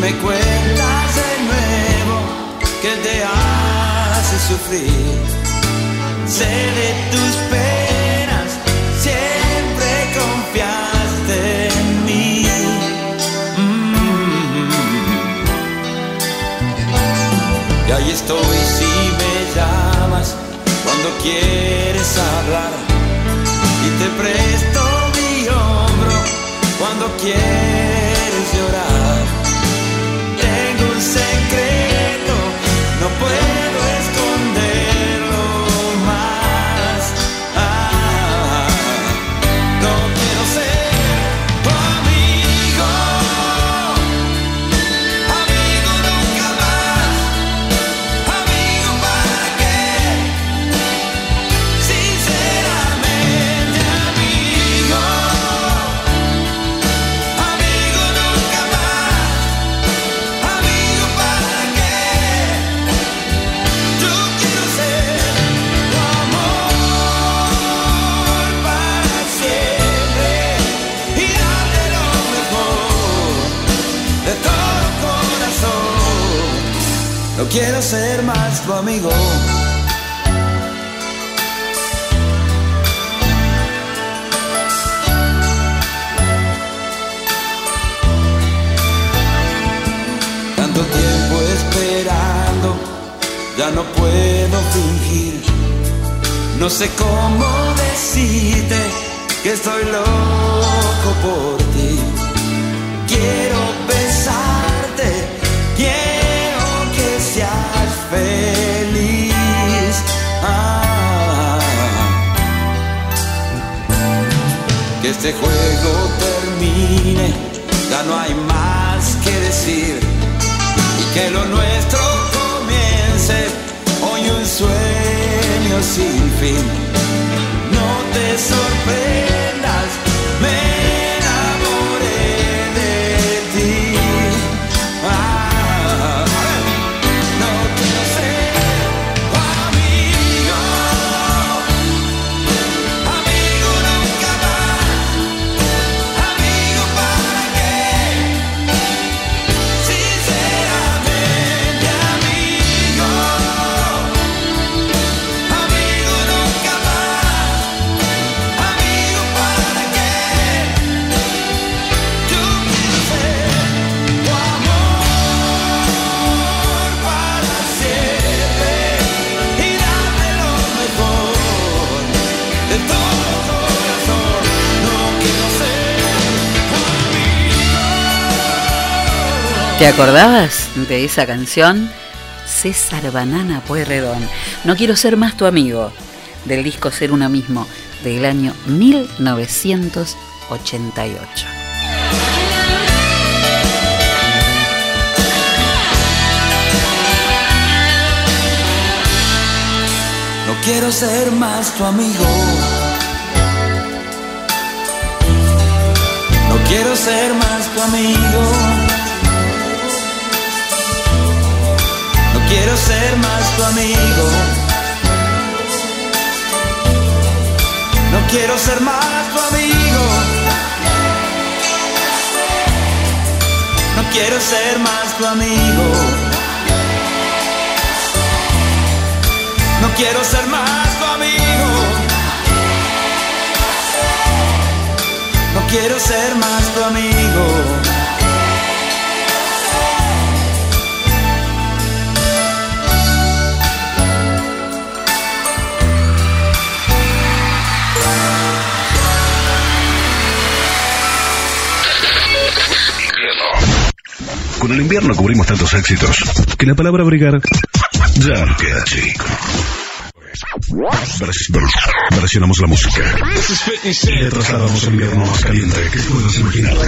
Me cuentas de nuevo que te hace sufrir. Sé de tus penas, siempre confiaste en mí. Mm. Y ahí estoy si me llamas cuando quieres hablar. Y te presto mi hombro cuando quieres puedo quiero ser más tu amigo. Tanto tiempo esperando, ya no puedo fingir. No sé cómo decirte que estoy loco por ti. Quiero besarte, Este juego termine, ya no hay más que decir. Y que lo nuestro comience hoy un sueño sin fin. ¿Te acordabas de esa canción? César Banana Pueyrredón. No quiero ser más tu amigo. Del disco Ser uno mismo, del año 1988. No quiero ser más tu amigo. No quiero ser más tu amigo. Quiero ser más tu amigo. No quiero ser más tu amigo. No quiero ser más tu amigo. No quiero ser más tu amigo. No quiero ser más tu amigo. Con el invierno cubrimos tantos éxitos que la palabra brigar ya no queda chico. Vers- vers- versionamos la música. Y le trasladamos el invierno más caliente que puedas imaginarte.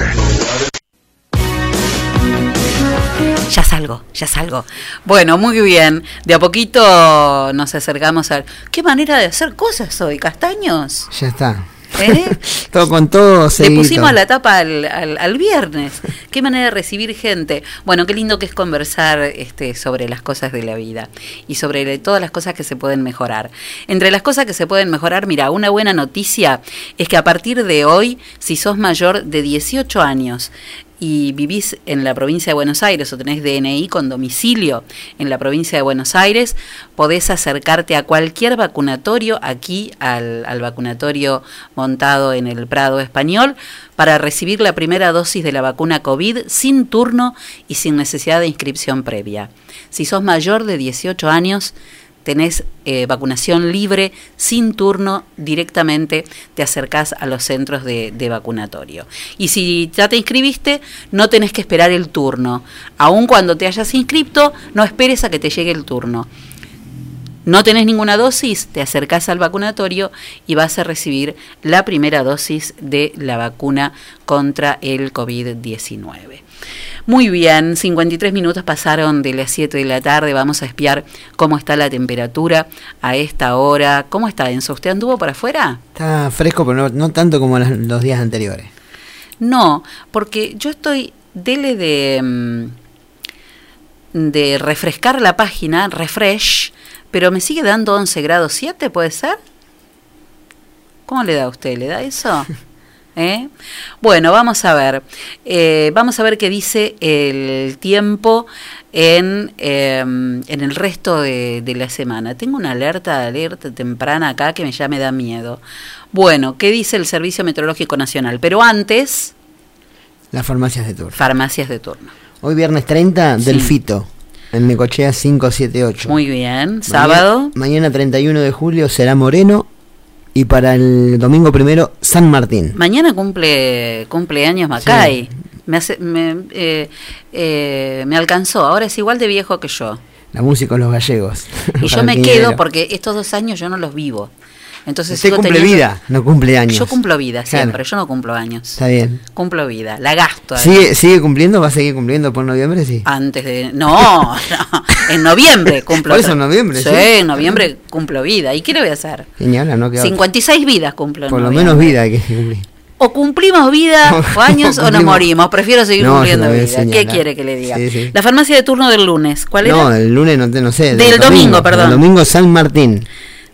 Ya salgo, ya salgo. Bueno, muy bien. De a poquito nos acercamos a... ¿Qué manera de hacer cosas hoy, castaños? Ya está. ¿Eh? *laughs* todo con todo Le pusimos la tapa al, al- al viernes. Qué manera de recibir gente. Bueno, qué lindo que es conversar este, sobre las cosas de la vida y sobre todas las cosas que se pueden mejorar. Entre las cosas que se pueden mejorar, mira, una buena noticia es que a partir de hoy, si sos mayor de 18 años y vivís en la provincia de Buenos Aires o tenés DNI con domicilio en la provincia de Buenos Aires, podés acercarte a cualquier vacunatorio aquí al, al vacunatorio montado en el Prado Español para recibir la primera dosis de la vacuna COVID sin turno y sin necesidad de inscripción previa. Si sos mayor de 18 años, tenés eh, vacunación libre, sin turno, directamente te acercás a los centros de, de vacunatorio. Y si ya te inscribiste, no tenés que esperar el turno. Aun cuando te hayas inscrito, no esperes a que te llegue el turno. No tenés ninguna dosis, te acercás al vacunatorio y vas a recibir la primera dosis de la vacuna contra el COVID-19. Muy bien, 53 minutos pasaron de las 7 de la tarde. Vamos a espiar cómo está la temperatura a esta hora. ¿Cómo está, Enzo? ¿Usted anduvo por afuera? Está fresco, pero no, no tanto como las- los días anteriores. No, porque yo estoy, dele de, mm, de refrescar la página, refresh, pero me sigue dando 11 grados 7, ¿puede ser? ¿Cómo le da a usted? ¿Le da eso? *laughs* ¿Eh? Bueno, vamos a ver. Eh, vamos a ver qué dice el tiempo en, eh, en el resto de, de la semana. Tengo una alerta, alerta temprana acá que me ya me da miedo. Bueno, ¿qué dice el Servicio Meteorológico Nacional? Pero antes, Las farmacias de turno. farmacias de turno. Hoy viernes 30, Sí. del Fito, en Necochea 578. Muy bien. Sábado. Mañana, mañana 31 de julio será Moreno y para el domingo primero San Martín. Mañana cumple cumpleaños Macay. Me, hace, me, eh, eh, me alcanzó. Ahora es igual de viejo que yo. La música de los gallegos. Y *laughs* yo me quedo porque estos dos años yo no los vivo. Entonces Usted cumple teniendo- vida, no cumple años. Yo cumplo vida Claro. siempre, yo no cumplo años. Está bien. Cumplo vida, la gasto. ¿Sigue, ¿Sigue cumpliendo? ¿Va a seguir cumpliendo por noviembre? Sí. Antes de. No, *laughs* no, en noviembre cumplo. Por eso en noviembre, Sí, sí. en noviembre cumplo vida. ¿Y qué le voy a hacer? Señora, no queda otra. 56 vidas cumplo. en Por lo menos vida hay que cumplir. O cumplimos vida *laughs* o años o nos morimos. Prefiero seguir No, cumpliendo vida. ¿Qué quiere que le diga? Sí, sí. La farmacia de turno del lunes. ¿Cuál era? No, el lunes no, te- no sé. Del domingo, perdón. El domingo San Martín.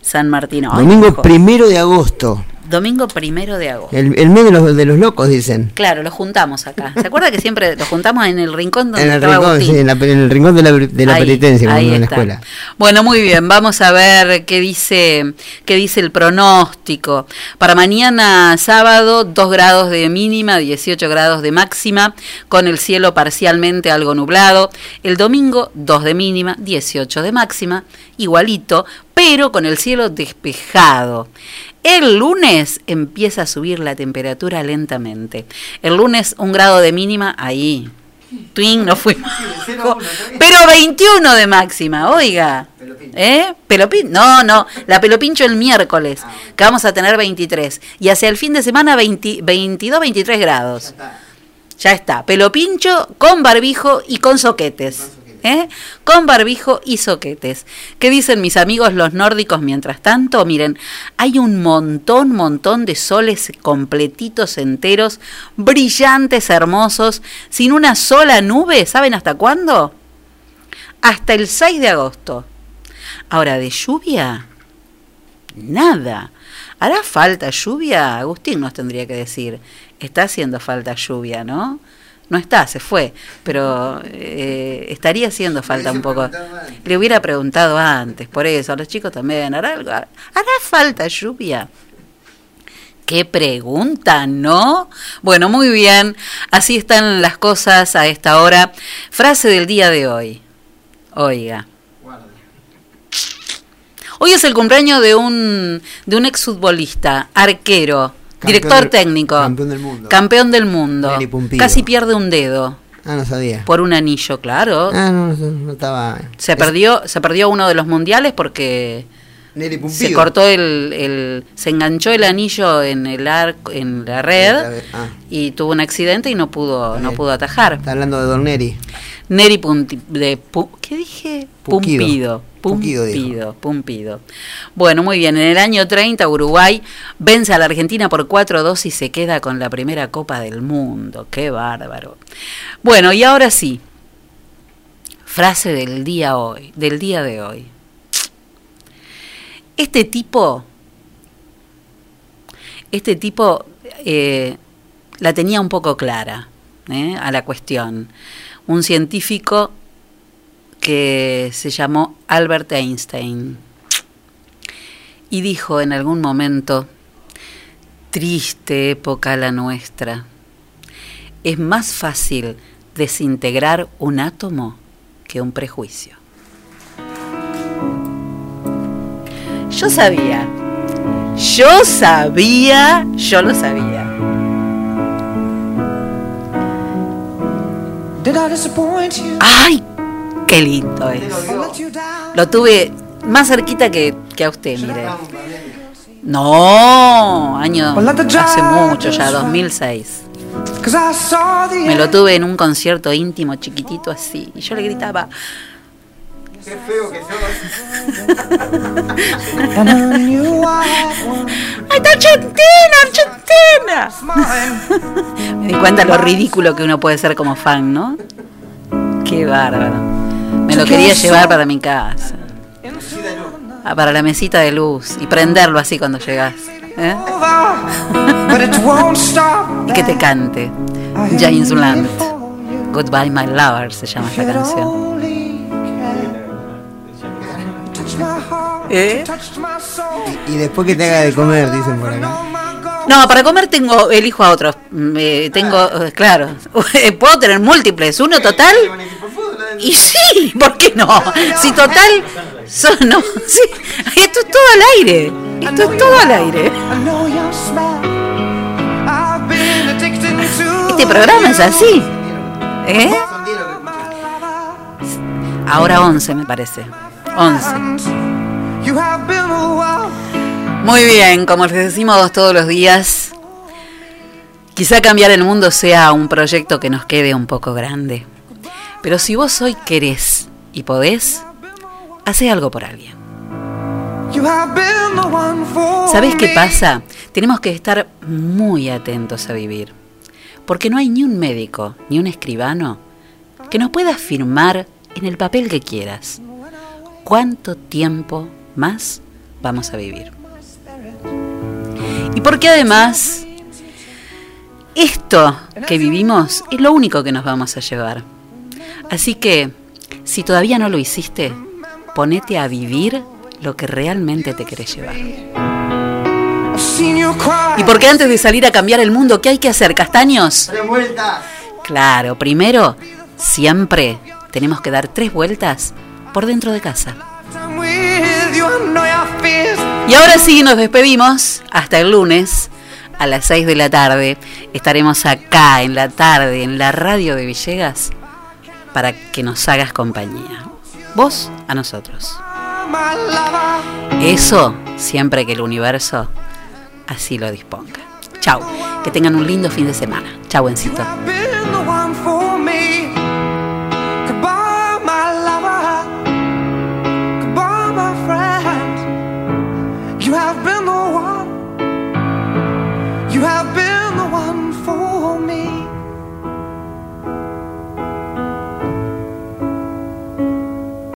San Martín. Ay, domingo hijo. primero de agosto. Domingo primero de agosto. El, el mes de los, de los locos, dicen. Claro, lo juntamos acá. ¿Se acuerda que siempre lo juntamos en el rincón donde En el, estaba rincón, Agustín? sí, en, la- en el rincón de la, de la Ahí, penitencia, ahí en la escuela. Bueno, muy bien, vamos a ver qué dice, qué dice el pronóstico. Para mañana sábado, 2 grados de mínima, 18 grados de máxima, con el cielo parcialmente algo nublado. El domingo, 2 de mínima, 18 de máxima, igualito, pero con el cielo despejado. El lunes empieza a subir la temperatura lentamente. El lunes un grado de mínima, ahí. Twin, no fuimos. Pero 21 de máxima, oiga. ¿Eh? Pelopin no, no, la pelopincho el miércoles, que vamos a tener 23. Y hacia el fin de semana 20 22, 23 grados. Ya está, pelopincho con barbijo y con soquetes. ¿Eh? Con barbijo y soquetes. ¿Qué dicen mis amigos los nórdicos mientras tanto? Miren, hay un montón, montón de soles completitos, enteros, brillantes, hermosos, sin una sola nube. ¿Saben hasta cuándo? Hasta el 6 de agosto. Ahora, de lluvia, nada. ¿Hará falta lluvia? Agustín nos tendría que decir. Está haciendo falta lluvia, ¿no? No está, se fue, pero eh, estaría haciendo falta un poco. Le hubiera preguntado antes, por eso, a los chicos también. ¿Hará, algo? ¿Hará falta lluvia? Qué pregunta, ¿no? Bueno, muy bien. Así están las cosas a esta hora. Frase del día de hoy. Oiga. Hoy es el cumpleaños de un, de un exfutbolista, arquero, Campeón director del- técnico, campeón del mundo. campeón del mundo. Casi pierde un dedo Ah, no sabía. por un anillo, claro. Ah, no, no, no estaba. Se perdió, se perdió uno de los mundiales porque Nelly se Pumpido. cortó el, el- se enganchó el anillo en el arco, en la red Ah, y tuvo un accidente y no pudo, no pudo atajar. está hablando de Don Neri. Neri Punti- de ¿qué dije? Puquido. Pumpido. Dijo. Pumpido, Pumpido. Bueno, muy bien. En el año 30 Uruguay vence a la Argentina por 4-2 y se queda con la primera Copa del Mundo. Qué bárbaro. Bueno, y ahora sí. Frase del día hoy, del día de hoy. Este tipo, este tipo eh, la tenía un poco clara. ¿eh? a la cuestión. Un científico que se llamó Albert Einstein y dijo en algún momento, triste época la nuestra, es más fácil desintegrar un átomo que un prejuicio. Yo sabía, yo sabía, yo lo sabía. ¡Ay! ¡Qué lindo es! Lo tuve más cerquita que, que a usted, mire. No, año hace mucho ya, 2006. Me lo tuve en un concierto íntimo, chiquitito así. Y yo le gritaba, Qué feo que ¡Ay, está Argentina, Argentina! Me di cuenta lo ridículo que uno puede ser como fan, ¿no? Qué bárbaro. Me lo quería llevar para mi casa. Ah, para la mesita de luz y prenderlo así cuando llegas. ¿eh? y que te cante. James Blunt. Goodbye My Lover se llama esta canción. ¿Eh? Y, después que te haga de comer, dicen por acá. No, para comer tengo, elijo a otros. Eh, tengo, eh, claro, *laughs* puedo tener múltiples, uno total. Y sí, ¿por qué no? Si total, son, no, sí, esto es todo al aire. Esto es todo al aire. Este programa es así. ¿Eh? Ahora 11 me parece. 11. Muy bien, como les decimos todos los días, quizá cambiar el mundo sea un proyecto que nos quede un poco grande. Pero si vos hoy querés y podés, hace algo por alguien. ¿Sabés qué pasa? Tenemos que estar muy atentos a vivir. Porque no hay ni un médico, ni un escribano que nos pueda afirmar en el papel que quieras cuánto tiempo más vamos a vivir. Y porque además, esto que vivimos es lo único que nos vamos a llevar. Así que, si todavía no lo hiciste, ponete a vivir lo que realmente te querés llevar. Y porque antes de salir a cambiar el mundo, ¿qué hay que hacer, castaños? Tres vueltas. Claro, primero, siempre tenemos que dar tres vueltas por dentro de casa. Y ahora sí, nos despedimos. Hasta el lunes a las 6 de la tarde. Estaremos acá en la tarde en la radio de Villegas para que nos hagas compañía. Vos a nosotros. Eso siempre que el universo así lo disponga. Chau. Que tengan un lindo fin de semana. Chau, Encito.